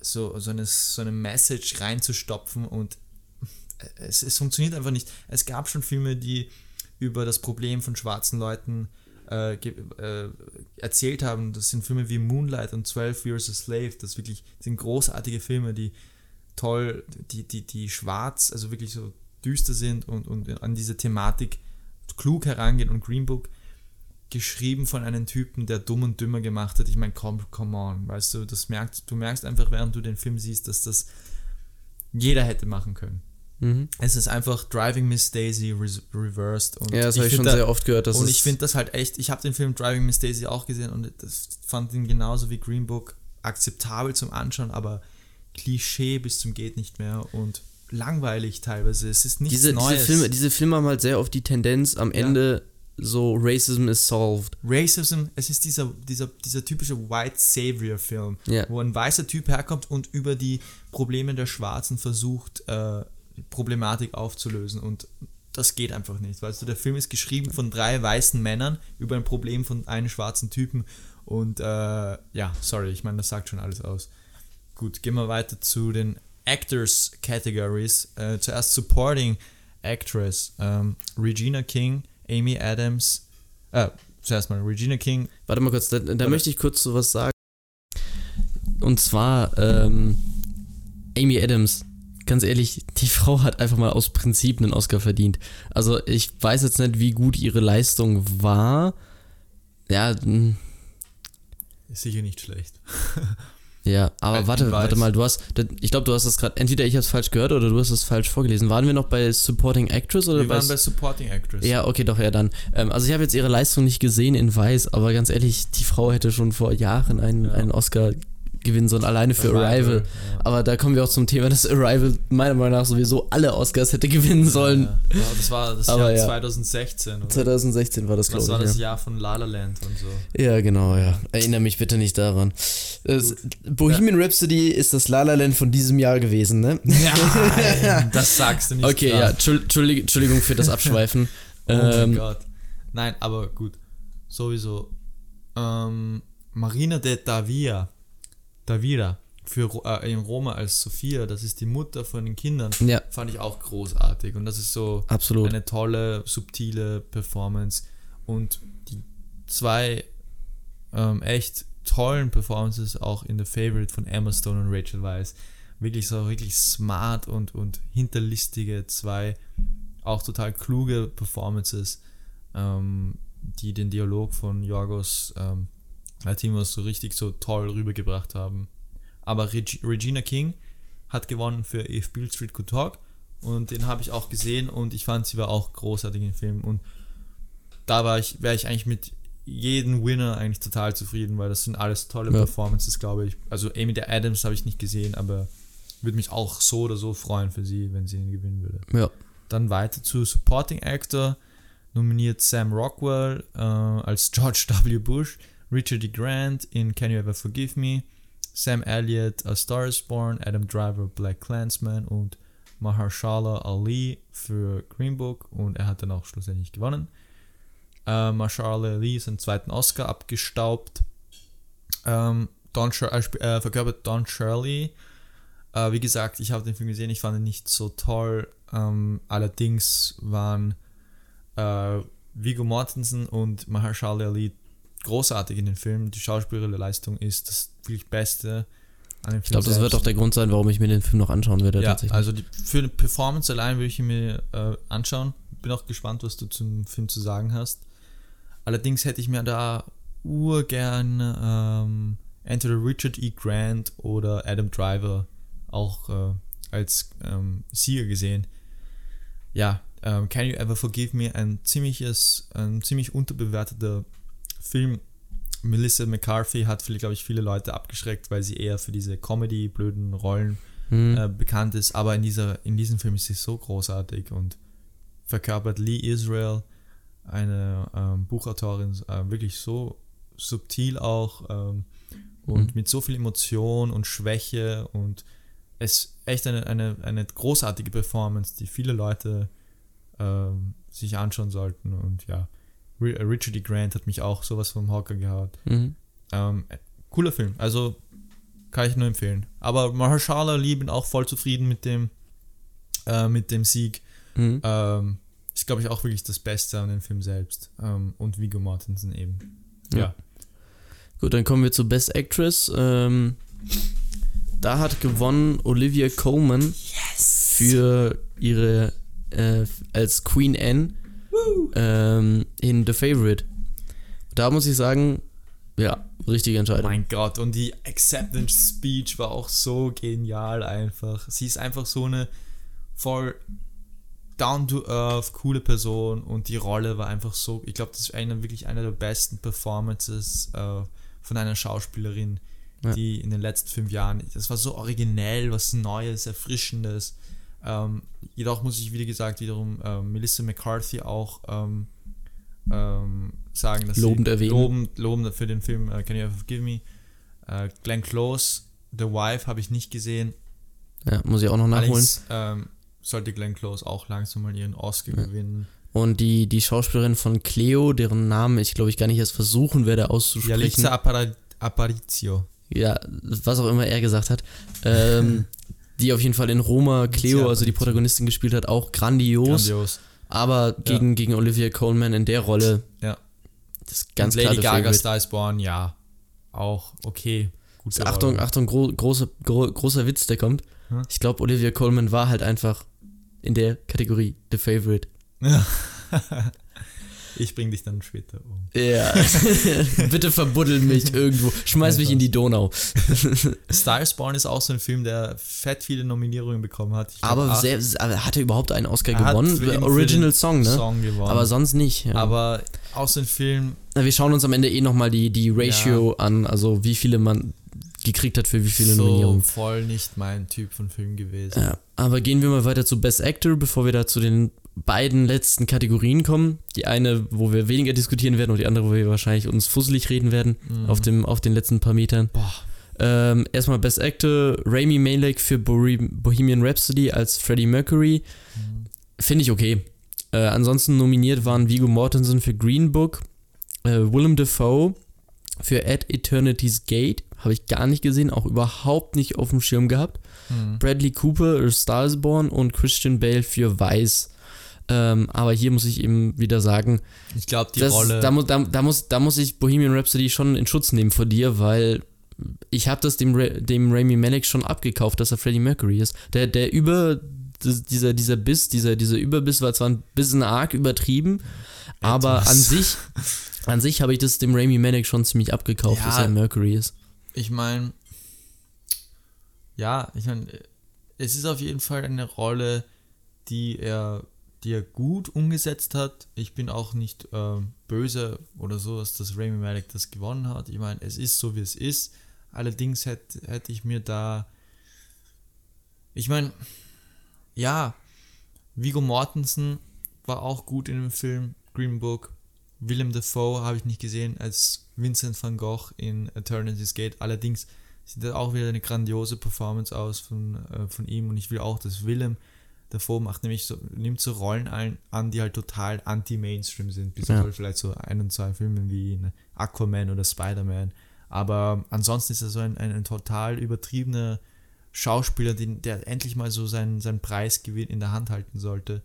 so, so eine, so eine Message reinzustopfen und es, es funktioniert einfach nicht. Es gab schon Filme, die über das Problem von schwarzen Leuten äh, äh, erzählt haben. Das sind Filme wie Moonlight und 12 Years a Slave. Das wirklich das sind großartige Filme, die toll, die, die, die schwarz, also wirklich so düster sind und, und an diese Thematik klug herangehen. Und Green Book geschrieben von einem Typen, der dumm und dümmer gemacht hat. Ich meine, come, come on, weißt du, das merkst, du merkst einfach, während du den Film siehst, dass das jeder hätte machen können.
Mhm.
Es ist einfach Driving Miss Daisy res- reversed. Und
Ja, das habe ich schon
da-
sehr oft gehört.
Und ich finde das halt echt, ich habe den Film Driving Miss Daisy auch gesehen und das fand ihn genauso wie Green Book akzeptabel zum Anschauen, aber Klischee bis zum geht nicht mehr und langweilig teilweise. Es ist nichts
diese, diese,
Neues.
Filme, diese Filme haben halt sehr oft die Tendenz, am
Ja.
Ende so Racism is solved.
Racism, es ist dieser, dieser, dieser typische White Savior Film,
Ja.
wo ein weißer Typ herkommt und über die Probleme der Schwarzen versucht, äh, Problematik aufzulösen und das geht einfach nicht. Weißt du, der Film ist geschrieben von drei weißen Männern über ein Problem von einem schwarzen Typen und äh, ja, sorry, ich meine, das sagt schon alles aus. Gut, gehen wir weiter zu den Actors Categories. Äh, zuerst Supporting Actress. Ähm, Regina King, Amy Adams. Äh, zuerst mal Regina King.
Warte mal kurz, da, da möchte ich kurz so was sagen. Und zwar, ähm, Amy Adams. Ganz ehrlich, die Frau hat einfach mal aus Prinzip einen Oscar verdient. Also ich weiß jetzt nicht, wie gut ihre Leistung war. Ja, mh,
Ist sicher nicht schlecht.
ja, aber
Halt,
warte,
weiß.
warte mal, du hast, ich glaube, du hast das gerade, entweder ich habe es falsch gehört oder du hast es falsch vorgelesen. Waren wir noch bei Supporting Actress oder
Wir
bei
waren bei Supporting Actress.
Ja, okay, doch, ja dann. Ähm, also ich habe jetzt ihre Leistung nicht gesehen in Weiß, aber ganz ehrlich, die Frau hätte schon vor Jahren einen,
Ja.
einen Oscar gewinnen sollen, alleine für Arrival.
ja.
Aber da kommen wir auch zum Thema, dass Arrival meiner Meinung nach sowieso alle Oscars hätte gewinnen sollen.
Ja, ja. das war das
Aber
Jahr
ja.
2016. Oder?
2016 war das,
Das war
glaube
das
ich.
Jahr von La La Land und so.
Ja. ja, genau, ja. Erinnere mich bitte nicht daran. Das, Bohemian Rhapsody ist das La La Land von diesem Jahr gewesen, ne?
Nein, das sagst du nicht.
Okay,
klar.
ja, Entschuld- Entschuldigung, Entschuldigung für das Abschweifen.
Oh mein
ähm,
Gott. Nein, aber gut. Sowieso. Ähm, Marina de Davia. Davira. Für, äh, in Roma als Sophia, das ist die Mutter von den Kindern.
ja,
Fand ich auch großartig. Und das ist so
absolut.
eine tolle, subtile Performance. Und die zwei ähm, echt tollen Performances auch in The Favorite von Emma Stone und Rachel Weisz. Wirklich so wirklich smart und, und hinterlistige zwei auch total kluge Performances, ähm, die den Dialog von Yorgos ähm, Latimos so richtig so toll rübergebracht haben. Aber Reg Regina King hat gewonnen für If Beale Street Could Talk und den habe ich auch gesehen und ich fand sie war auch großartig im Film und da war ich, wäre ich eigentlich mit jedem Winner eigentlich total zufrieden, weil das sind alles tolle
Ja.
Performances, glaube ich. Also Amy der Adams habe ich nicht gesehen, aber würde mich auch so oder so freuen für sie, wenn sie ihn gewinnen würde.
Ja.
Dann weiter zu Supporting Actor, nominiert Sam Rockwell äh, als George W. Bush, Richard E. Grant in Can You Ever Forgive Me, Sam Elliott als Star is Born, Adam Driver Black Clansman und Mahershala Ali für Green Book und er hat dann auch schlussendlich gewonnen. Äh, Mahershala Ali seinen zweiten Oscar abgestaubt. Ähm, Don Shir äh, äh, verkörpert Don Shirley. Äh, wie gesagt, ich habe den Film gesehen, ich fand ihn nicht so toll. Ähm, allerdings waren äh, Viggo Mortensen und Mahershala Ali großartig in den Film. Die schauspielerische Leistung ist das wirklich Beste an dem
Ich glaube, das wird auch der Grund sein, warum ich mir den Film noch anschauen werde.
ja, also die, für eine Performance allein würde ich ihn mir äh, anschauen. Bin auch gespannt, was du zum Film zu sagen hast. Allerdings hätte ich mir da urgern ähm, entweder Richard E. Grant oder Adam Driver auch äh, als ähm, Sieger gesehen. Ja, ähm, Can You Ever Forgive Me? Ein ziemliches, ein ziemlich unterbewerteter Film. Melissa McCarthy hat, glaube ich, viele Leute abgeschreckt, weil sie eher für diese Comedy-blöden Rollen
Hm.
äh, bekannt ist, aber in, dieser, in diesem Film ist sie so großartig und verkörpert Lee Israel, eine ähm, Buchautorin, äh, wirklich so subtil auch ähm, und
Mhm.
mit so viel Emotion und Schwäche und es echt eine, eine, eine großartige Performance, die viele Leute ähm, sich anschauen sollten und ja, Richard E. Grant hat mich auch sowas vom Hocker gehauen.
Mhm.
Ähm, cooler Film, also kann ich nur empfehlen. Aber Mahershala Ali bin auch voll zufrieden mit dem, äh, mit dem Sieg.
Mhm.
Ähm, ist, glaube ich, auch wirklich das Beste an dem Film selbst. Ähm, und Viggo Mortensen eben.
Ja.
Ja.
Gut, dann kommen wir zu Best Actress. Ähm, da hat gewonnen Olivia Colman für ihre äh, als Queen Anne ähm, in The Favorite. Da muss ich sagen, ja, richtige Entscheidung.
Mein Gott, und die Acceptance Speech war auch so genial einfach. Sie ist einfach so eine voll down to earth, coole Person und die Rolle war einfach so, ich glaube, das ist eine, wirklich eine der besten Performances äh, von einer Schauspielerin,
Ja.
die in den letzten fünf Jahren, das war so originell, was Neues, Erfrischendes. Ähm, jedoch muss ich, wie gesagt, wiederum ähm, Melissa McCarthy auch ähm, ähm, sagen, dass
Lobend
sie
erwähnen.
lobend, lobend für den Film äh, Can You Ever Forgive Me? Äh, Glenn Close, The Wife habe ich nicht gesehen.
Ja, muss ich auch noch nachholen.
Allerdings ähm, sollte Glenn Close auch langsam mal ihren Oscar
Ja.
gewinnen.
Und die, die Schauspielerin von Cleo, deren Namen ich glaube ich gar nicht erst versuchen werde auszusprechen.
Yalitza Appara- Aparicio.
ja, was auch immer er gesagt hat, ähm, die auf jeden Fall in Roma Cleo,
Ja,
also die Protagonistin gespielt hat, auch grandios,
Grandios.
aber gegen, gegen Olivia Colman in der Rolle,
Ja.
das ganz
Und Lady Gaga. Star is Born, ja. Auch okay. Gute
Achtung,
Rolle.
Achtung, gro große, gro großer Witz, der kommt.
Hm?
Ich glaube, Olivia Colman war halt einfach in der Kategorie The Favorite.
ich bring dich dann später um.
Ja. Bitte verbuddel mich irgendwo. Schmeiß mich in die Donau.
Star is Born ist auch so ein Film, der fett viele Nominierungen bekommen hat. Glaub,
Aber, sehr, aber hat er überhaupt einen Oscar
Er hat
gewonnen?
für
Original Song, ne?
Song gewonnen.
Aber sonst nicht. Ja.
Aber auch so ein Film,
Na, wir schauen uns am Ende eh nochmal die, die Ratio an, also wie viele man gekriegt hat für wie viele
so
Nominierungen.
voll nicht mein Typ von Film gewesen.
Ja, aber gehen wir mal weiter zu Best Actor, bevor wir da zu den beiden letzten Kategorien kommen. Die eine, wo wir weniger diskutieren werden und die andere, wo wir wahrscheinlich uns fusselig reden werden
Mhm.
auf, dem, auf den letzten paar Metern.
Boah.
Ähm, erstmal Best Actor, Rami Malek für Bohe- Bohemian Rhapsody als Freddie Mercury. Finde ich okay. Äh, ansonsten nominiert waren Viggo Mortensen für Green Book, äh, Willem Dafoe für At Eternity's Gate, habe ich gar nicht gesehen, auch überhaupt nicht auf dem Schirm gehabt.
Mhm.
Bradley Cooper, A Star Born und Christian Bale für Weiß. Ähm, aber hier muss ich eben wieder sagen,
Ich glaube, die
das,
Rolle.
da, muss, da, da, muss, da muss ich Bohemian Rhapsody schon in Schutz nehmen vor dir, weil ich habe das dem, dem Rami Malek schon abgekauft, dass er Freddie Mercury ist. Der, der über, dieser, dieser Biss, dieser, dieser Überbiss war zwar ein bisschen arg übertrieben, aber
Etwas.
an sich, an sich habe ich das dem Rami Malek schon ziemlich abgekauft,
Ja.
dass er Mercury ist.
Ich meine, ja, ich meine, es ist auf jeden Fall eine Rolle, die er, die er gut umgesetzt hat. Ich bin auch nicht ähm, böse oder so, dass das Rami Malek das gewonnen hat. Ich meine, es ist so, wie es ist. Allerdings hätte, hätte ich mir da, ich meine, ja, Vigo Mortensen war auch gut in dem Film Green Book. Willem Dafoe habe ich nicht gesehen als Vincent van Gogh in Eternity's Gate. Allerdings sieht das auch wieder eine grandiose Performance aus von, äh, von ihm und ich will auch, dass Willem Dafoe macht nämlich so, nimmt so Rollen ein, an, die halt total anti-Mainstream sind, bis
Ja.
auf vielleicht so ein und zwei Filme wie in Aquaman oder Spider-Man. Aber ansonsten ist er so ein, ein, ein total übertriebener Schauspieler, den, der endlich mal so seinen, seinen Preisgewinn in der Hand halten sollte.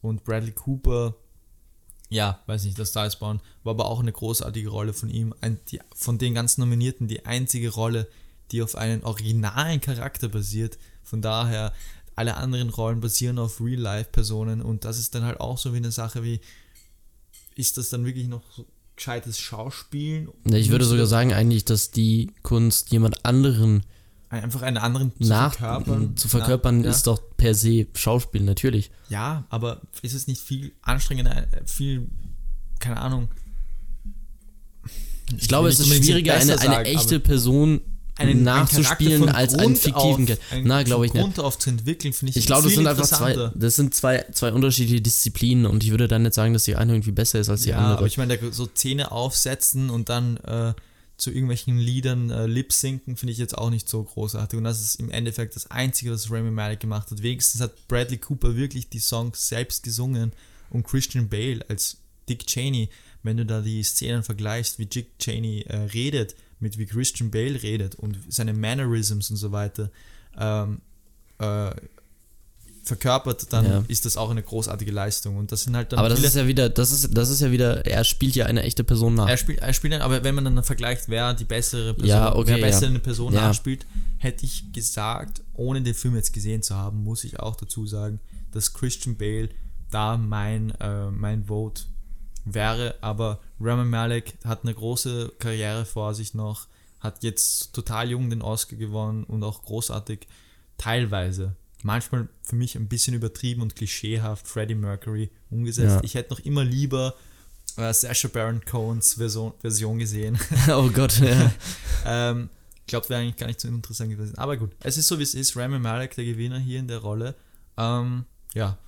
Und Bradley Cooper, ja, weiß nicht, das Star Born war aber auch eine großartige Rolle von ihm. Ein, die, von den ganzen Nominierten die einzige Rolle, die auf einen originalen Charakter basiert. Von daher, alle anderen Rollen basieren auf Real-Life-Personen und das ist dann halt auch so wie eine Sache wie, ist das dann wirklich noch so gescheites Schauspielen?
Ich würde sogar sagen eigentlich, dass die Kunst jemand anderen
einfach einen anderen zu
nach
verkörpern,
zu verkörpern
Na, ja.
ist doch per se Schauspiel, natürlich.
Ja, aber ist es nicht viel anstrengender, viel, keine Ahnung.
Ich glaube,
will
es ist schwieriger, eine, eine
sagen,
echte Person
einen- einen
nachzuspielen
von
als einen
Grund
fiktiven
auf- einen
Na, glaube ich
von
nicht.
Grund auf zu entwickeln, finde ich
Ich glaube, das sind einfach zwei, das sind zwei, zwei unterschiedliche Disziplinen und ich würde dann nicht sagen, dass die eine irgendwie besser ist als die
Ja,
andere.
aber ich meine, so Zähne aufsetzen und dann äh, zu irgendwelchen Liedern äh, lip sinken, finde ich jetzt auch nicht so großartig. Und das ist im Endeffekt das Einzige, was Rami Malek gemacht hat. Wenigstens hat Bradley Cooper wirklich die Songs selbst gesungen und Christian Bale als Dick Cheney, wenn du da die Szenen vergleichst, wie Dick Cheney äh, redet, mit wie Christian Bale redet und seine Mannerisms und so weiter, ähm, äh, verkörpert, dann
Ja.
ist das auch eine großartige Leistung. Und das sind halt dann
aber das ist ja wieder, das ist, das ist ja wieder, er spielt ja eine echte Person nach.
er spielt, er spielt, aber wenn man dann vergleicht, wer die bessere Person,
Ja, okay,
wer besser
ja.
eine Person
Ja.
nachspielt, hätte ich gesagt, ohne den Film jetzt gesehen zu haben, muss ich auch dazu sagen, dass Christian Bale da mein, äh, mein Vote wäre. Aber Rami Malek hat eine große Karriere vor sich noch, hat jetzt total jung den Oscar gewonnen und auch großartig teilweise. Manchmal für mich ein bisschen übertrieben und klischeehaft Freddie Mercury umgesetzt.
Ja.
Ich hätte noch immer lieber äh, Sacha Baron Cohens Version, Version gesehen.
oh Gott, ja.
ähm, ich glaube, wäre eigentlich gar nicht so interessant gewesen. Aber gut, es ist so, wie es ist. Rami Malek, der Gewinner hier in der Rolle. Ähm, ja,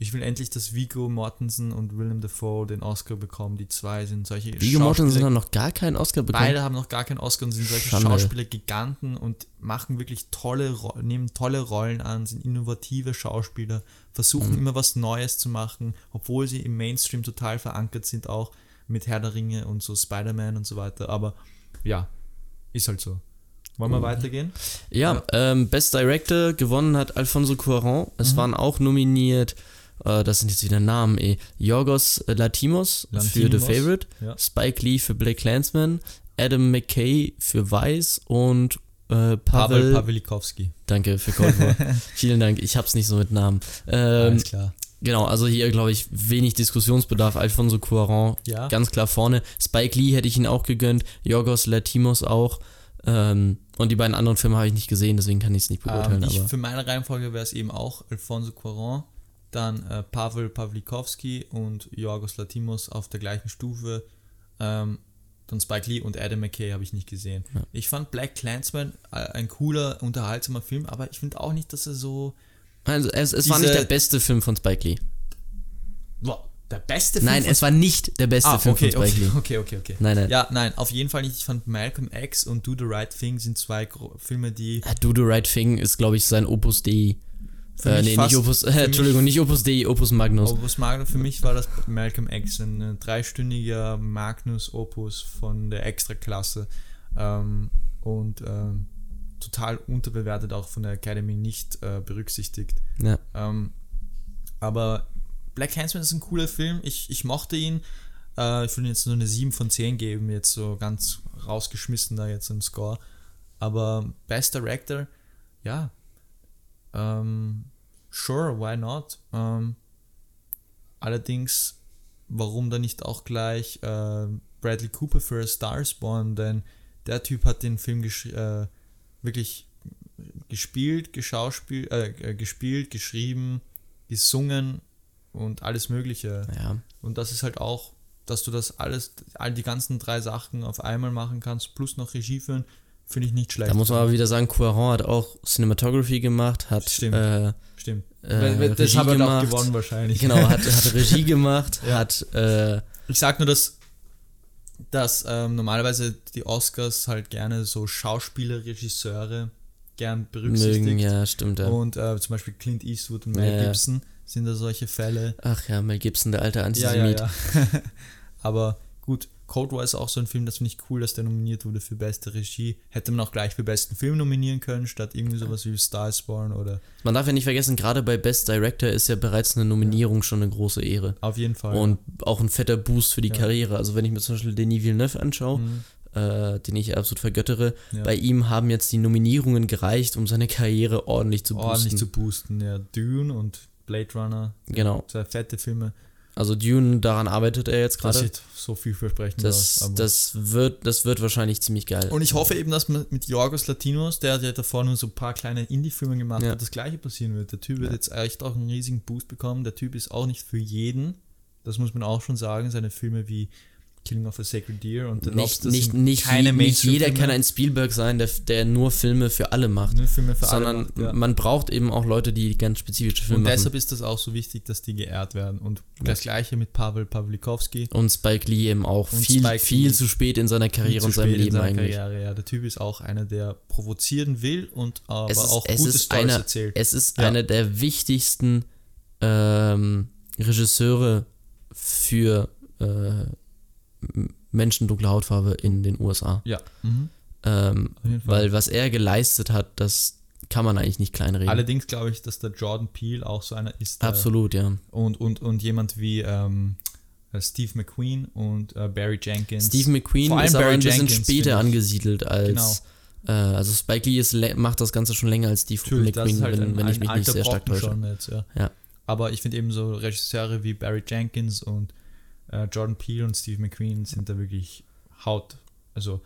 ich will endlich, dass Vigo Mortensen und Willem Dafoe den Oscar bekommen. Die zwei sind solche
Viggo Mortensen hat noch gar keinen Oscar bekommen.
Beide haben noch gar keinen Oscar und sind solche
Schande.
Schauspieler Giganten und machen wirklich tolle, nehmen tolle Rollen an, sind innovative Schauspieler, versuchen
Mhm.
immer was Neues zu machen, obwohl sie im Mainstream total verankert sind, auch mit Herr der Ringe und so Spider-Man und so weiter. Aber ja, ist halt so. Wollen wir
Mhm.
weitergehen?
Ja, ähm, Best Director gewonnen hat Alfonso Cuarón. Es
Mhm.
waren auch nominiert, äh, das sind jetzt wieder Namen, ey. Yorgos Latimos, für The Favorite,
ja.
Spike Lee für Black Clansman, Adam McKay für Weiß und äh,
Pavel
Pavel,
Pawlikowski.
danke für Cold War. Vielen Dank, ich hab's nicht so mit Namen. Ähm,
Alles klar.
genau, also hier glaube ich wenig Diskussionsbedarf. Alfonso Cuarón
Ja.
ganz klar vorne. Spike Lee hätte ich ihn auch gegönnt, Yorgos Latimos auch. Ähm, und die beiden anderen Filme habe ich nicht gesehen, deswegen kann ich es nicht beurteilen.
Ähm, ich,
aber
für meine Reihenfolge wäre es eben auch Alfonso Cuarón, dann äh, Pavel Pawlikowski und Yorgos Latimos auf der gleichen Stufe. Ähm, Dann Spike Lee und Adam McKay habe ich nicht gesehen.
Ja.
Ich fand Black Clansman ein cooler, unterhaltsamer Film, aber ich finde auch nicht, dass er so.
Also es, es war nicht der beste Film von Spike Lee.
Wow, der beste Film.
Nein, es war nicht der beste
ah,
Film
okay,
von Spike
okay,
Lee.
okay, okay, okay.
Nein, nein.
Ja, nein, auf jeden Fall nicht. Ich fand Malcolm X und Do the Right Thing sind zwei Filme, die.
Ja, Do the Right Thing ist, glaube ich, sein Opus Dei. Äh, nee, nicht Opus, äh, Entschuldigung, nicht Opus Dei, Opus Magnus.
Opus Magnus, für mich war das Malcolm X ein dreistündiger Magnus-Opus von der Extraklasse ähm, und ähm, total unterbewertet, auch von der Academy nicht äh, berücksichtigt.
Ja.
Ähm, aber Black Handsman ist ein cooler Film, ich, ich mochte ihn. Äh, ich würde jetzt nur eine 7 von 10 geben, jetzt so ganz rausgeschmissen da jetzt im Score. Aber Best Director, ja. Ähm, sure, why not? Ähm, allerdings, warum dann nicht auch gleich äh, Bradley Cooper für A Star Born? Denn der Typ hat den Film äh, wirklich gespielt, geschauspielt, äh, äh, gespielt, geschrieben, gesungen und alles Mögliche.
Ja.
Und das ist halt auch, dass du das alles, all die ganzen drei Sachen auf einmal machen kannst, plus noch Regie führen, finde ich nicht schlecht.
Da muss man aber wieder sagen, Cuaron hat auch Cinematography gemacht, hat
Stimmt.
äh,
Stimmt.
äh,
das haben wir auch gewonnen wahrscheinlich.
Genau, hat, hat Regie gemacht,
Ja.
hat äh,
Ich sag nur, dass, dass ähm, normalerweise die Oscars halt gerne so Schauspieler, Regisseure gern berücksichtigt.
mögen, ja, stimmt, ja.
Und äh, zum Beispiel Clint Eastwood und Mel
Ja, ja.
Gibson sind da solche Fälle.
Ach ja, Mel Gibson, der alte
Ja,
Antisemit.
ja, ja. Aber gut, Cold War ist auch so ein Film, das finde ich cool, dass der nominiert wurde für beste Regie. Hätte man auch gleich für besten Film nominieren können, statt irgendwie sowas wie Star is Born oder
Man darf ja nicht vergessen, gerade bei Best Director ist ja bereits eine Nominierung schon eine große Ehre.
auf jeden Fall.
Und auch ein fetter Boost für die
Ja.
Karriere. Also wenn ich mir zum Beispiel Denis Villeneuve anschaue,
Mhm.
äh, den ich absolut vergöttere,
Ja.
bei ihm haben jetzt die Nominierungen gereicht, um seine Karriere ordentlich zu boosten.
ordentlich zu boosten. Ja, Dune und Blade Runner,
Genau.
zwei fette Filme.
Also Dune, daran arbeitet er jetzt
Das
gerade.
sieht so vielversprechend
Das,
aus.
das, wird, das wird wahrscheinlich ziemlich geil.
und ich hoffe eben, dass man mit Yorgos Latinos, der hat ja davor nur so ein paar kleine Indie-Filme gemacht
Ja.
hat, das gleiche passieren wird. Der Typ wird
Ja.
jetzt echt auch einen riesigen Boost bekommen. Der Typ ist auch nicht für jeden. Das muss man auch schon sagen. Seine Filme wie Killing of a Sacred Deer und The
nicht,
Lobster
nicht,
sind
nicht,
keine
je- nicht jeder kann ein Spielberg sein, der, der nur Filme für alle macht.
Nur Filme für alle
sondern
macht, ja.
man braucht eben auch Leute, die ganz spezifische Filme
Und
machen.
deshalb ist das auch so wichtig, dass die geehrt werden. Und das gleiche mit Pavel Pawlikowski.
Und Spike Lee eben auch
Und
viel,
Spike
viel
Lee.
zu spät in seiner Karriere und seinem Leben eigentlich.
Karriere, ja. Der Typ ist auch einer, der provozieren will und aber
Es ist,
auch
es
gute
ist,
Storys
einer,
erzählt.
es ist
Ja.
einer der wichtigsten ähm, Regisseure für äh, Menschen dunkler Hautfarbe in den USA.
ja. Mhm.
Ähm, weil was er geleistet hat, das kann man eigentlich nicht kleinreden.
Allerdings glaube ich, dass der Jordan Peele auch so einer ist. der-
Absolut, ja.
Und, und, und jemand wie ähm, äh, Steve McQueen und äh, Barry Jenkins.
Steve McQueen
Vor allem
ist aber
Barry
ein bisschen
Jenkins,
später angesiedelt als. Äh, also Spike Lee macht das Ganze schon länger als Steve
Natürlich,
McQueen,
halt
wenn,
ein,
wenn ich mich nicht sehr stark
Brocken
täusche.
schon jetzt, ja.
Ja.
Aber ich finde eben so Regisseure wie Barry Jenkins und äh, Jordan Peele und Steve McQueen sind da wirklich Haut. Also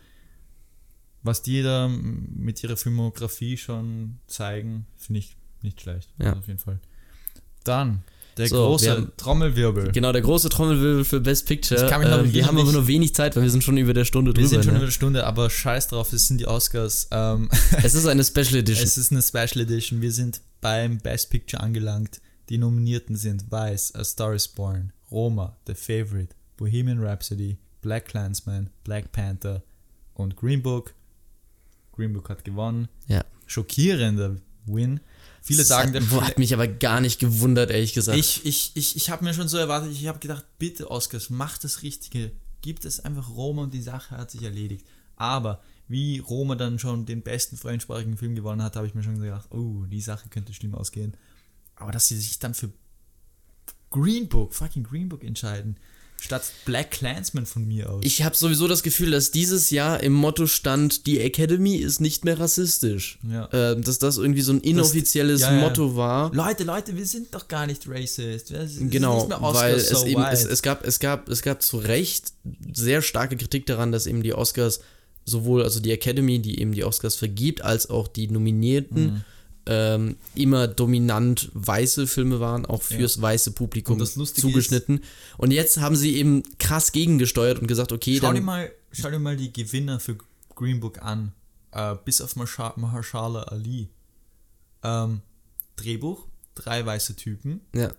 was die da mit ihrer Filmografie schon zeigen, finde ich nicht schlecht.
Ja.
Also auf jeden Fall. Dann der
So, wir
große
haben-
Trommelwirbel.
Genau, der große Trommelwirbel für Best Picture. Ähm, wir haben aber nur wenig Zeit, weil wir sind schon über der Stunde
Wir
drüber.
sind schon
ne?
über eine Stunde, aber scheiß drauf, es sind die Oscars. Ähm,
Es ist eine Special Edition.
Es ist eine Special Edition. Wir sind beim Best Picture angelangt. Die Nominierten sind Vice, A Star is Born, Roma, The Favorite, Bohemian Rhapsody, Black Clansman, Black Panther und Green Book. Green Book hat gewonnen.
ja.
Schockierender Win. Viele
Das
sagen,
hat,
der
hat mich aber gar nicht gewundert, ehrlich gesagt.
ich, ich, ich, ich habe mir schon so erwartet, ich habe gedacht, bitte Oscars, macht das Richtige. Gibt es einfach Roma und die Sache hat sich erledigt. Aber wie Roma dann schon den besten fremdsprachigen Film gewonnen hat, habe ich mir schon gedacht, oh, die Sache könnte schlimm ausgehen. Aber dass sie sich dann für Green Book, fucking Green Book entscheiden, statt Black Clansman von mir aus.
Ich habe sowieso das Gefühl, dass dieses Jahr im Motto stand, die Academy ist nicht mehr rassistisch.
Ja.
Ähm, dass das irgendwie so ein inoffizielles
ja, ja.
Motto war.
Leute, Leute, wir sind doch gar nicht racist. Das ist
Genau,
nicht mehr Oscars
weil
so
es eben, es, es, gab, es, gab, es gab zu Recht sehr starke Kritik daran, dass eben die Oscars sowohl, also die Academy, die eben die Oscars vergibt, als auch die Nominierten
Mhm.
Ähm, immer dominant weiße Filme waren, auch fürs weiße Publikum
Und
zugeschnitten. Und jetzt haben sie eben krass gegengesteuert und gesagt, okay,
Schau dir
dann
mal, schau dir mal die Gewinner für Green Book an. Äh, bis auf Mahershala Ali. Ähm, Drehbuch, drei weiße Typen.
Ja.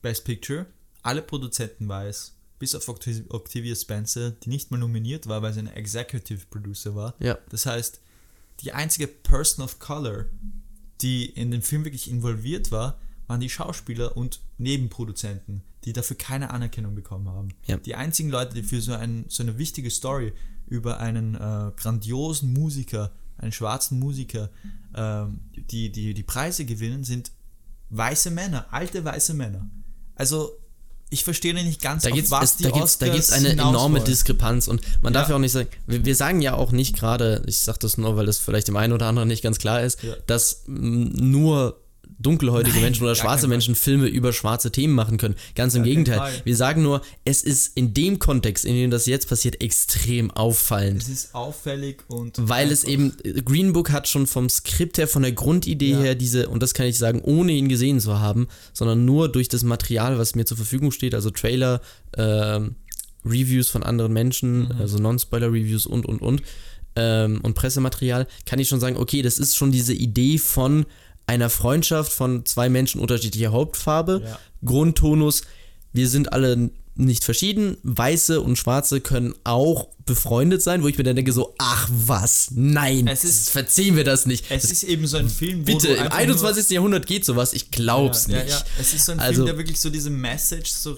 Best Picture, alle Produzenten weiß. Bis auf Octav- Octavia Spencer, die nicht mal nominiert war, weil sie eine Executive Producer war.
Ja.
Das heißt, die einzige Person of Color, die in den Film wirklich involviert war, waren die Schauspieler und Nebenproduzenten, die dafür keine Anerkennung bekommen haben.
Ja.
Die einzigen Leute, die für so, ein, so eine wichtige Story über einen äh, grandiosen Musiker, einen schwarzen Musiker, ähm, die, die die Preise gewinnen, sind weiße Männer, alte weiße Männer. Also ich verstehe nicht ganz,
Da gibt's,
was
es,
die
da gibt's, da gibt's eine enorme
wollen.
Diskrepanz und man darf
Ja.
ja auch nicht sagen, wir, wir sagen ja auch nicht gerade, ich sag das nur, weil das vielleicht dem einen oder anderen nicht ganz klar ist,
Ja.
dass mm, nur dunkelhäutige
Nein,
Menschen oder schwarze Menschen Filme über schwarze Themen machen können. Ganz im
keinen
Gegenteil. Wir sagen nur, es ist in dem Kontext, in dem das jetzt passiert, extrem auffallend.
Es ist auffällig und
Weil es eben, Green Book hat schon vom Skript her, von der Grundidee
Ja.
her diese, und das kann ich sagen, ohne ihn gesehen zu haben, sondern nur durch das Material, was mir zur Verfügung steht, also Trailer, ähm, Reviews von anderen Menschen, also Non-Spoiler-Reviews und, und, und, ähm, und Pressematerial, kann ich schon sagen, okay, das ist schon diese Idee von einer Freundschaft von zwei Menschen unterschiedlicher Hauptfarbe,
Ja.
Grundtonus, wir sind alle nicht verschieden, Weiße und Schwarze können auch befreundet sein, wo ich mir dann denke so, ach was, nein,
Es ist-
verziehen wir das nicht.
Es ist eben so ein Film, wo
Bitte, im
einfach
21. Jahrhundert geht sowas, ich glaub's
ja,
nicht.
Ja, ja. Es ist so ein
Also-
Film, der wirklich so diese Message so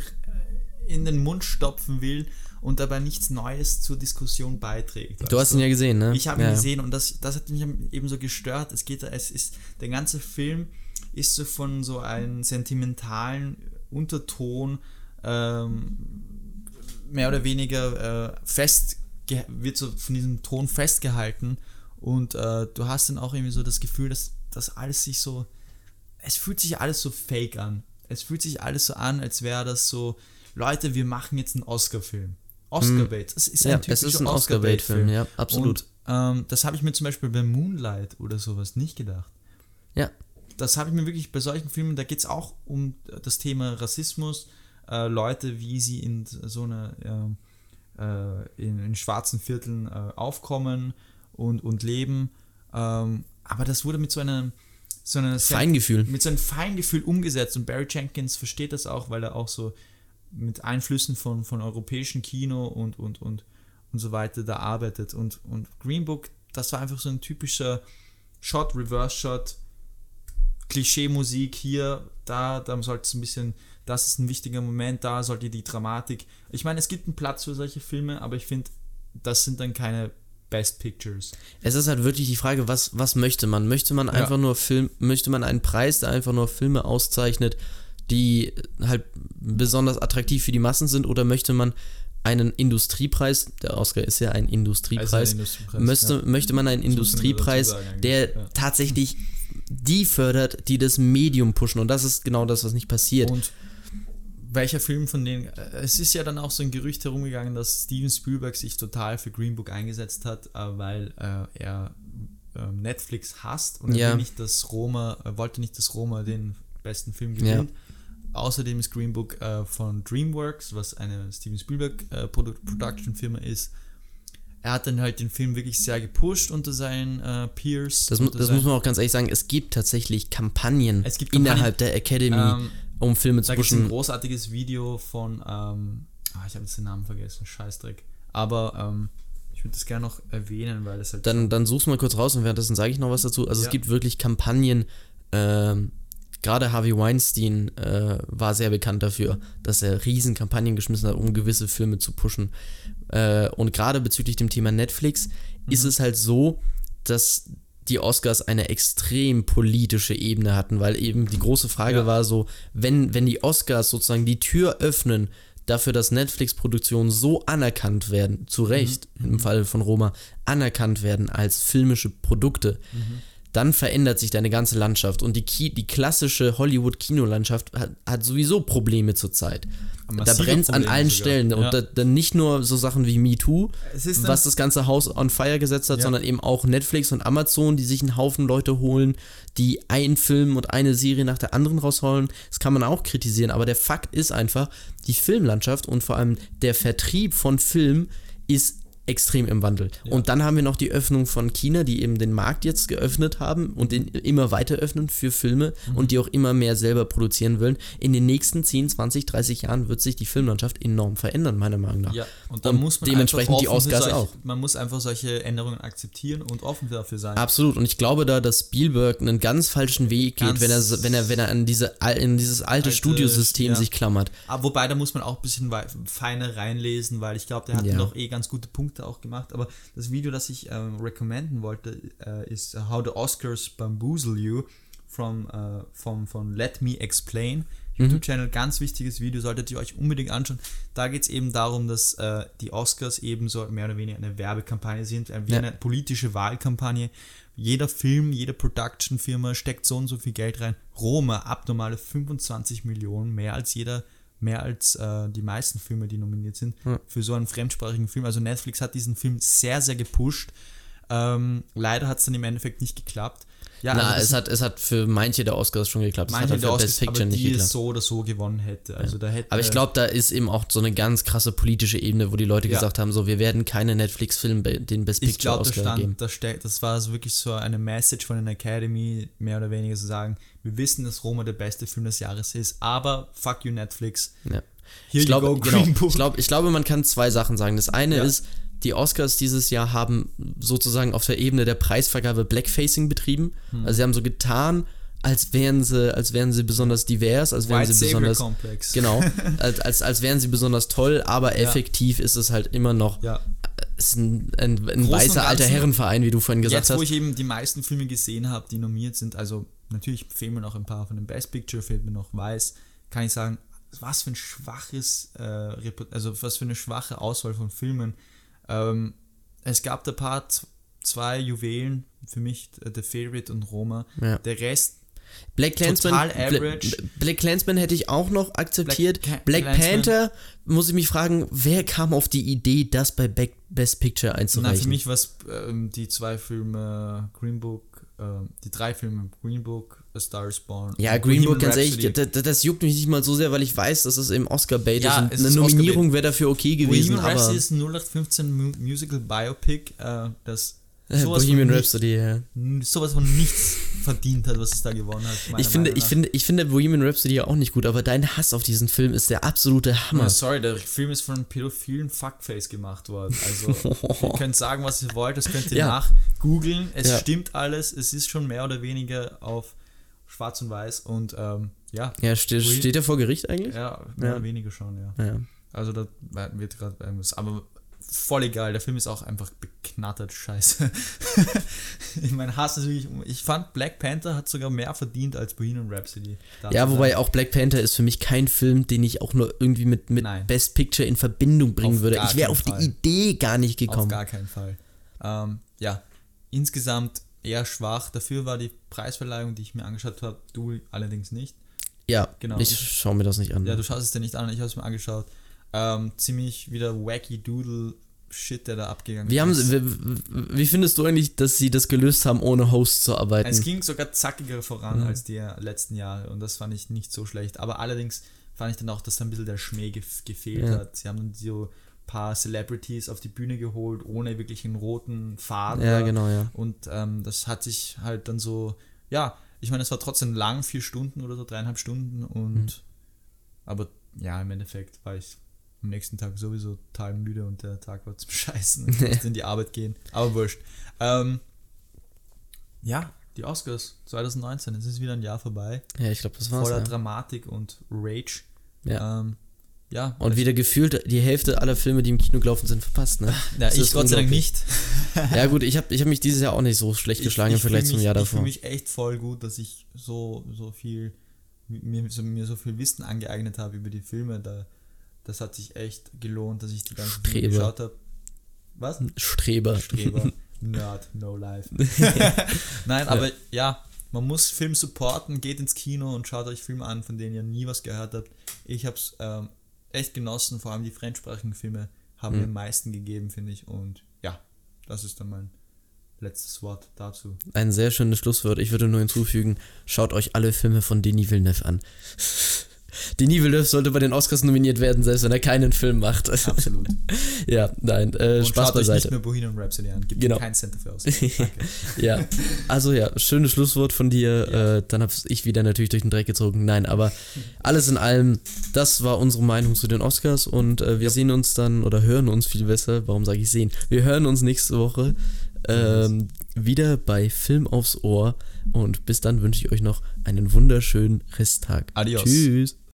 in den Mund stopfen will und dabei nichts Neues zur Diskussion beiträgt.
Du hast ihn ja gesehen, ne?
Ich habe ihn
ja.
gesehen und das, das hat mich eben so gestört. Es geht, es ist, der ganze Film ist so von so einem sentimentalen Unterton ähm, mehr oder weniger äh, fest, wird so von diesem Ton festgehalten und äh, du hast dann auch irgendwie so das Gefühl, dass das alles sich so, es fühlt sich alles so fake an. Es fühlt sich alles so an, als wäre das so, Leute, wir machen jetzt einen Oscar-Film. Oscar-Bait. Es ist ein
Ja,
typischer
es ist ein Oscar-Bait-Film, ja, absolut.
Und, ähm, das habe ich mir zum Beispiel bei Moonlight oder sowas nicht gedacht.
Ja,
Das habe ich mir wirklich bei solchen Filmen, da geht es auch um das Thema Rassismus, äh, Leute, wie sie in so einer äh, in, in schwarzen Vierteln äh, aufkommen und, und leben. Ähm, aber das wurde mit so einem so einer
Feingefühl.
mit so einem Feingefühl umgesetzt und Barry Jenkins versteht das auch, weil er auch so mit Einflüssen von, von europäischem Kino und, und, und, und so weiter da arbeitet. Und, und Green Book, das war einfach so ein typischer Shot, Reverse-Shot, Klischee-Musik hier, da, da sollte es ein bisschen, das ist ein wichtiger Moment, da sollte die Dramatik. Ich meine, es gibt einen Platz für solche Filme, aber ich finde, das sind dann keine Best Pictures.
es ist halt wirklich die Frage, was, was möchte man? Möchte man einfach nur Film, möchte man einen Preis, der einfach nur Filme auszeichnet, die halt besonders attraktiv für die Massen sind, oder möchte man einen Industriepreis, der Oscar ist ja ein Industriepreis,
Also ein Industriepreis,
möchte,
ja.
möchte man einen
Das
Industriepreis,
sagen
der
ja.
tatsächlich die fördert, die das Medium pushen und das ist genau das, was nicht passiert.
Und welcher Film von denen. äh, Es ist ja dann auch so ein Gerücht herumgegangen, dass Steven Spielberg sich total für Green Book eingesetzt hat, äh, weil äh, er äh, Netflix hasst und er
Ja.
nicht, dass Roma, er wollte nicht, dass Roma den besten Film gewinnt. Außerdem ist Green Book äh, von DreamWorks, was eine Steven Spielberg äh, Produ Production Firma ist. Er hat dann halt den Film wirklich sehr gepusht unter seinen äh, Peers.
Das, mu- das muss man auch ganz ehrlich sagen, es gibt tatsächlich Kampagnen,
gibt Kampagnen,
innerhalb der Academy,
ähm,
um Filme zu
Da gibt ein
pushen.
großartiges Video von, ähm, ah, ich habe jetzt den Namen vergessen, Scheißdreck. Aber ähm, ich würde das gerne noch erwähnen, weil das halt.
Dann, dann such's mal kurz raus und währenddessen sage ich noch was dazu. Also
Ja.
es gibt wirklich Kampagnen, ähm, gerade Harvey Weinstein äh, war sehr bekannt dafür, dass er riesen Kampagnen geschmissen hat, um gewisse Filme zu pushen. Äh, und gerade bezüglich dem Thema Netflix ist
Mhm.
es halt so, dass die Oscars eine extrem politische Ebene hatten, weil eben die große Frage
Ja.
war so, wenn, wenn die Oscars sozusagen die Tür öffnen dafür, dass Netflix-Produktionen so anerkannt werden, zu Recht,
Mhm.
im Fall von Roma, anerkannt werden als filmische Produkte,
Mhm.
Dann verändert sich deine ganze Landschaft. Und die, Ki die klassische Hollywood-Kinolandschaft hat, hat sowieso Probleme zurzeit. Da brennt an
Probleme
allen
sogar.
Stellen.
Ja.
Und da, dann nicht nur so Sachen wie MeToo,
Es
was das ganze Haus on fire gesetzt hat,
Ja.
sondern eben auch Netflix und Amazon, die sich einen Haufen Leute holen, die einen Film und eine Serie nach der anderen rausholen. Das kann man auch kritisieren, aber der Fakt ist einfach, die Filmlandschaft und vor allem der Vertrieb von Film ist extrem im Wandel.
Ja.
Und dann haben wir noch die Öffnung von China, die eben den Markt jetzt geöffnet haben und den immer weiter öffnen für Filme
Mhm.
und die auch immer mehr selber produzieren wollen. In den nächsten 10, 20, 30 Jahren wird sich die Filmlandschaft enorm verändern, meiner Meinung nach.
Ja, und da
Und
muss man
dementsprechend die Oscars
solche,
auch.
Man muss einfach solche Änderungen akzeptieren und offen dafür sein.
Absolut. Und ich glaube da, dass Spielberg einen ganz falschen Weg geht,
Ganz
wenn er, wenn er, wenn er an diese, in dieses alte,
Alte,
Studiosystem
ja.
sich klammert.
Aber wobei, da muss man auch ein bisschen feiner reinlesen, weil ich glaube, der hat
Ja.
noch eh ganz gute Punkte auch gemacht. Aber das Video, das ich ähm, recommenden wollte, äh, ist How the Oscars Bamboozle You from, äh, vom, von Let Me Explain. YouTube-Channel, ganz wichtiges Video, solltet ihr euch unbedingt anschauen. Da geht es eben darum, dass äh, die Oscars eben so mehr oder weniger eine Werbekampagne sind, äh, wie
Ja.
eine politische Wahlkampagne. Jeder Film, jede Production-Firma steckt so und so viel Geld rein. Roma, abnormale 25 Millionen, mehr als jeder, mehr als äh, die meisten Filme, die nominiert sind,
Ja.
für so einen fremdsprachigen Film. Also Netflix hat diesen Film sehr, sehr gepusht. Ähm, leider hat es dann im Endeffekt nicht geklappt. Ja,
Na,
also
es hat, es hat für manche der Oscars schon geklappt. Es
manche
hat halt
der
für
Oscars,
Best Picture
aber
nicht
die es
geklappt.
so oder so gewonnen hätte. Also da hätte
Aber ich glaube, da ist eben auch so eine ganz krasse politische Ebene, wo die Leute
Ja.
gesagt haben, so, wir werden keine Netflix-Film be- den Best
ich
Picture
glaube, da
Oscar
stand,
geben.
da ste das war so wirklich so eine Message von den Academy, mehr oder weniger zu sagen, wir wissen, dass Roma der beste Film des Jahres ist, aber fuck you Netflix.
Ja.
Here
Ich glaube,
go,
genau,
Green Book.
ich, glaube, ich glaube, man kann zwei Sachen sagen. Das eine
Ja.
ist, die Oscars dieses Jahr haben sozusagen auf der Ebene der Preisvergabe Blackfacing betrieben.
Hm.
Also sie haben so getan, als wären sie, als wären sie besonders divers, als wären
White
sie besonders
Complex.
genau, als, als, als wären sie besonders toll, aber
Ja.
effektiv ist es halt immer noch
Ja.
es ist ein, ein, ein weißer alter Herrenverein, wie du vorhin gesagt
Jetzt, wo
hast.
ich eben die meisten Filme gesehen habe, die nominiert sind, also natürlich fehlen mir noch ein paar von dem Best Picture, fehlt mir noch Weiß, kann ich sagen, was für ein schwaches, äh, also was für eine schwache Auswahl von Filmen. Ähm, es gab da paar zwei Juwelen, für mich äh, The Favorite und Roma.
Ja.
Der Rest
Black Clansman,
total
Bla-
average.
Black Clansman hätte ich auch noch akzeptiert.
Black
Black, Panther muss ich mich fragen, wer kam auf die Idee, das bei Back Best Picture
Na,
einzureichen?
für mich war es ähm, die zwei Filme Green Book, ähm, die drei Filme Green Book, A Star is Born.
ja, Green Book, ganz ehrlich, das, das juckt mich nicht mal so sehr, weil ich weiß, dass es im Oscar-Bait
Ja,
ist.
ist
eine
Oscar-Bait.
Nominierung wäre dafür okay gewesen,
Bohemian
aber
Rhapsody ist ein 0815 Mu Musical Biopic, äh, das sowas,
Bohemian
von
Rhapsody, ja.
Nichts, sowas von nichts verdient hat, was es da gewonnen hat.
Ich finde, ich, finde, ich finde Bohemian Rhapsody ja auch nicht gut, aber dein Hass auf diesen Film ist der absolute Hammer.
Oh, sorry, der Film ist von einem pädophilen Fuckface gemacht worden. Also, ihr könnt sagen, was ihr wollt, das könnt ihr
Ja.
nachgoogeln. Es
Ja.
stimmt alles, es ist schon mehr oder weniger auf schwarz und weiß und ähm, ja,
Ja, ste
Bohem-
steht er vor Gericht eigentlich?
ja, mehr
Ja.
oder weniger schon, ja.
Ja.
Also da wird gerade irgendwas. Aber voll egal, der Film ist auch einfach beknattert scheiße. ich meine, Hass ist wirklich. Ich fand Black Panther hat sogar mehr verdient als Bohemian Rhapsody.
Ja, wobei auch Black Panther ist für mich kein Film, den ich auch nur irgendwie mit, mit
Nein.
Best Picture in Verbindung bringen
Auf
würde. Ich wäre auf die
Fall.
Idee gar nicht
Auf
gekommen.
gar keinen Fall. Ähm, ja, insgesamt eher schwach. Dafür war die Preisverleihung, die ich mir angeschaut habe, du allerdings nicht.
ja,
Genau.
ich schaue mir das nicht an.
Ja, du schaust es dir nicht an, ich habe es mir angeschaut. Ähm, ziemlich wieder wacky Doodle Shit, der da abgegangen
wie,
ist.
sie, wie, wie findest du eigentlich, dass sie das gelöst haben, ohne Host zu arbeiten?
Es ging sogar zackiger voran
Mhm.
als die letzten Jahre und das fand ich nicht so schlecht. Aber allerdings fand ich dann auch, dass da ein bisschen der Schmäh gef gefehlt
Ja.
hat. Sie haben dann so paar Celebrities auf die Bühne geholt, ohne wirklich einen roten Faden.
ja, genau, ja.
Und ähm, das hat sich halt dann so, ja, ich meine, es war trotzdem lang, vier Stunden oder so, dreieinhalb Stunden und
Mhm.
aber ja, im Endeffekt war ich am nächsten Tag sowieso total müde und der Tag war zum Scheißen. Ich musste in die Arbeit gehen. Aber wurscht. Ähm, ja, die Oscars 2019, es ist wieder ein Jahr vorbei.
Ja, ich glaube, das war's.
Voller
Ja.
Dramatik und Rage.
Ja.
Ähm, ja,
Und wieder gefühlt die Hälfte aller Filme, die im Kino gelaufen sind, verpasst, ne?
ja,
Das
ich Gott sei Dank nicht.
Ja, gut, ich habe ich hab mich dieses Jahr auch nicht so schlecht geschlagen im
fühl
Vergleich zum
mich,
Jahr
Ich
davor.
fühle mich echt voll gut, dass ich so, so viel, mir so, mir so viel Wissen angeeignet habe über die Filme. Da, das hat sich echt gelohnt, dass ich die ganzen Filme
Streber.
geschaut habe. Was?
Streber.
Streber. Nerd, no life. Nein, aber ja, man muss Film supporten, geht ins Kino und schaut euch Filme an, von denen ihr nie was gehört habt. Ich habe es ähm, echt genossen, vor allem die fremdsprachigen Filme haben
Mhm.
mir am meisten gegeben, finde ich. Und ja, das ist dann mein letztes Wort dazu.
Ein sehr schönes Schlusswort. Ich würde nur hinzufügen, schaut euch alle Filme von Denis Villeneuve an. Denis Villeneuve sollte bei den Oscars nominiert werden, selbst wenn er keinen Film macht.
Absolut.
ja, nein, äh,
Und
Spaß
schaut euch nicht
beiseite.
mehr Bohemian Rhapsody an. Gibt
Genau.
keinen Cent dafür aus.
Ja, also ja, schönes Schlusswort von dir.
Ja.
Äh, dann habe ich wieder natürlich durch den Dreck gezogen. Nein, aber alles in allem, das war unsere Meinung zu den Oscars und äh, wir sehen uns dann oder hören uns viel besser. Warum sage ich sehen? Wir hören uns nächste Woche ähm, wieder bei Film aufs Ohr und bis dann wünsche ich euch noch einen wunderschönen Resttag.
Adios.
Tschüss.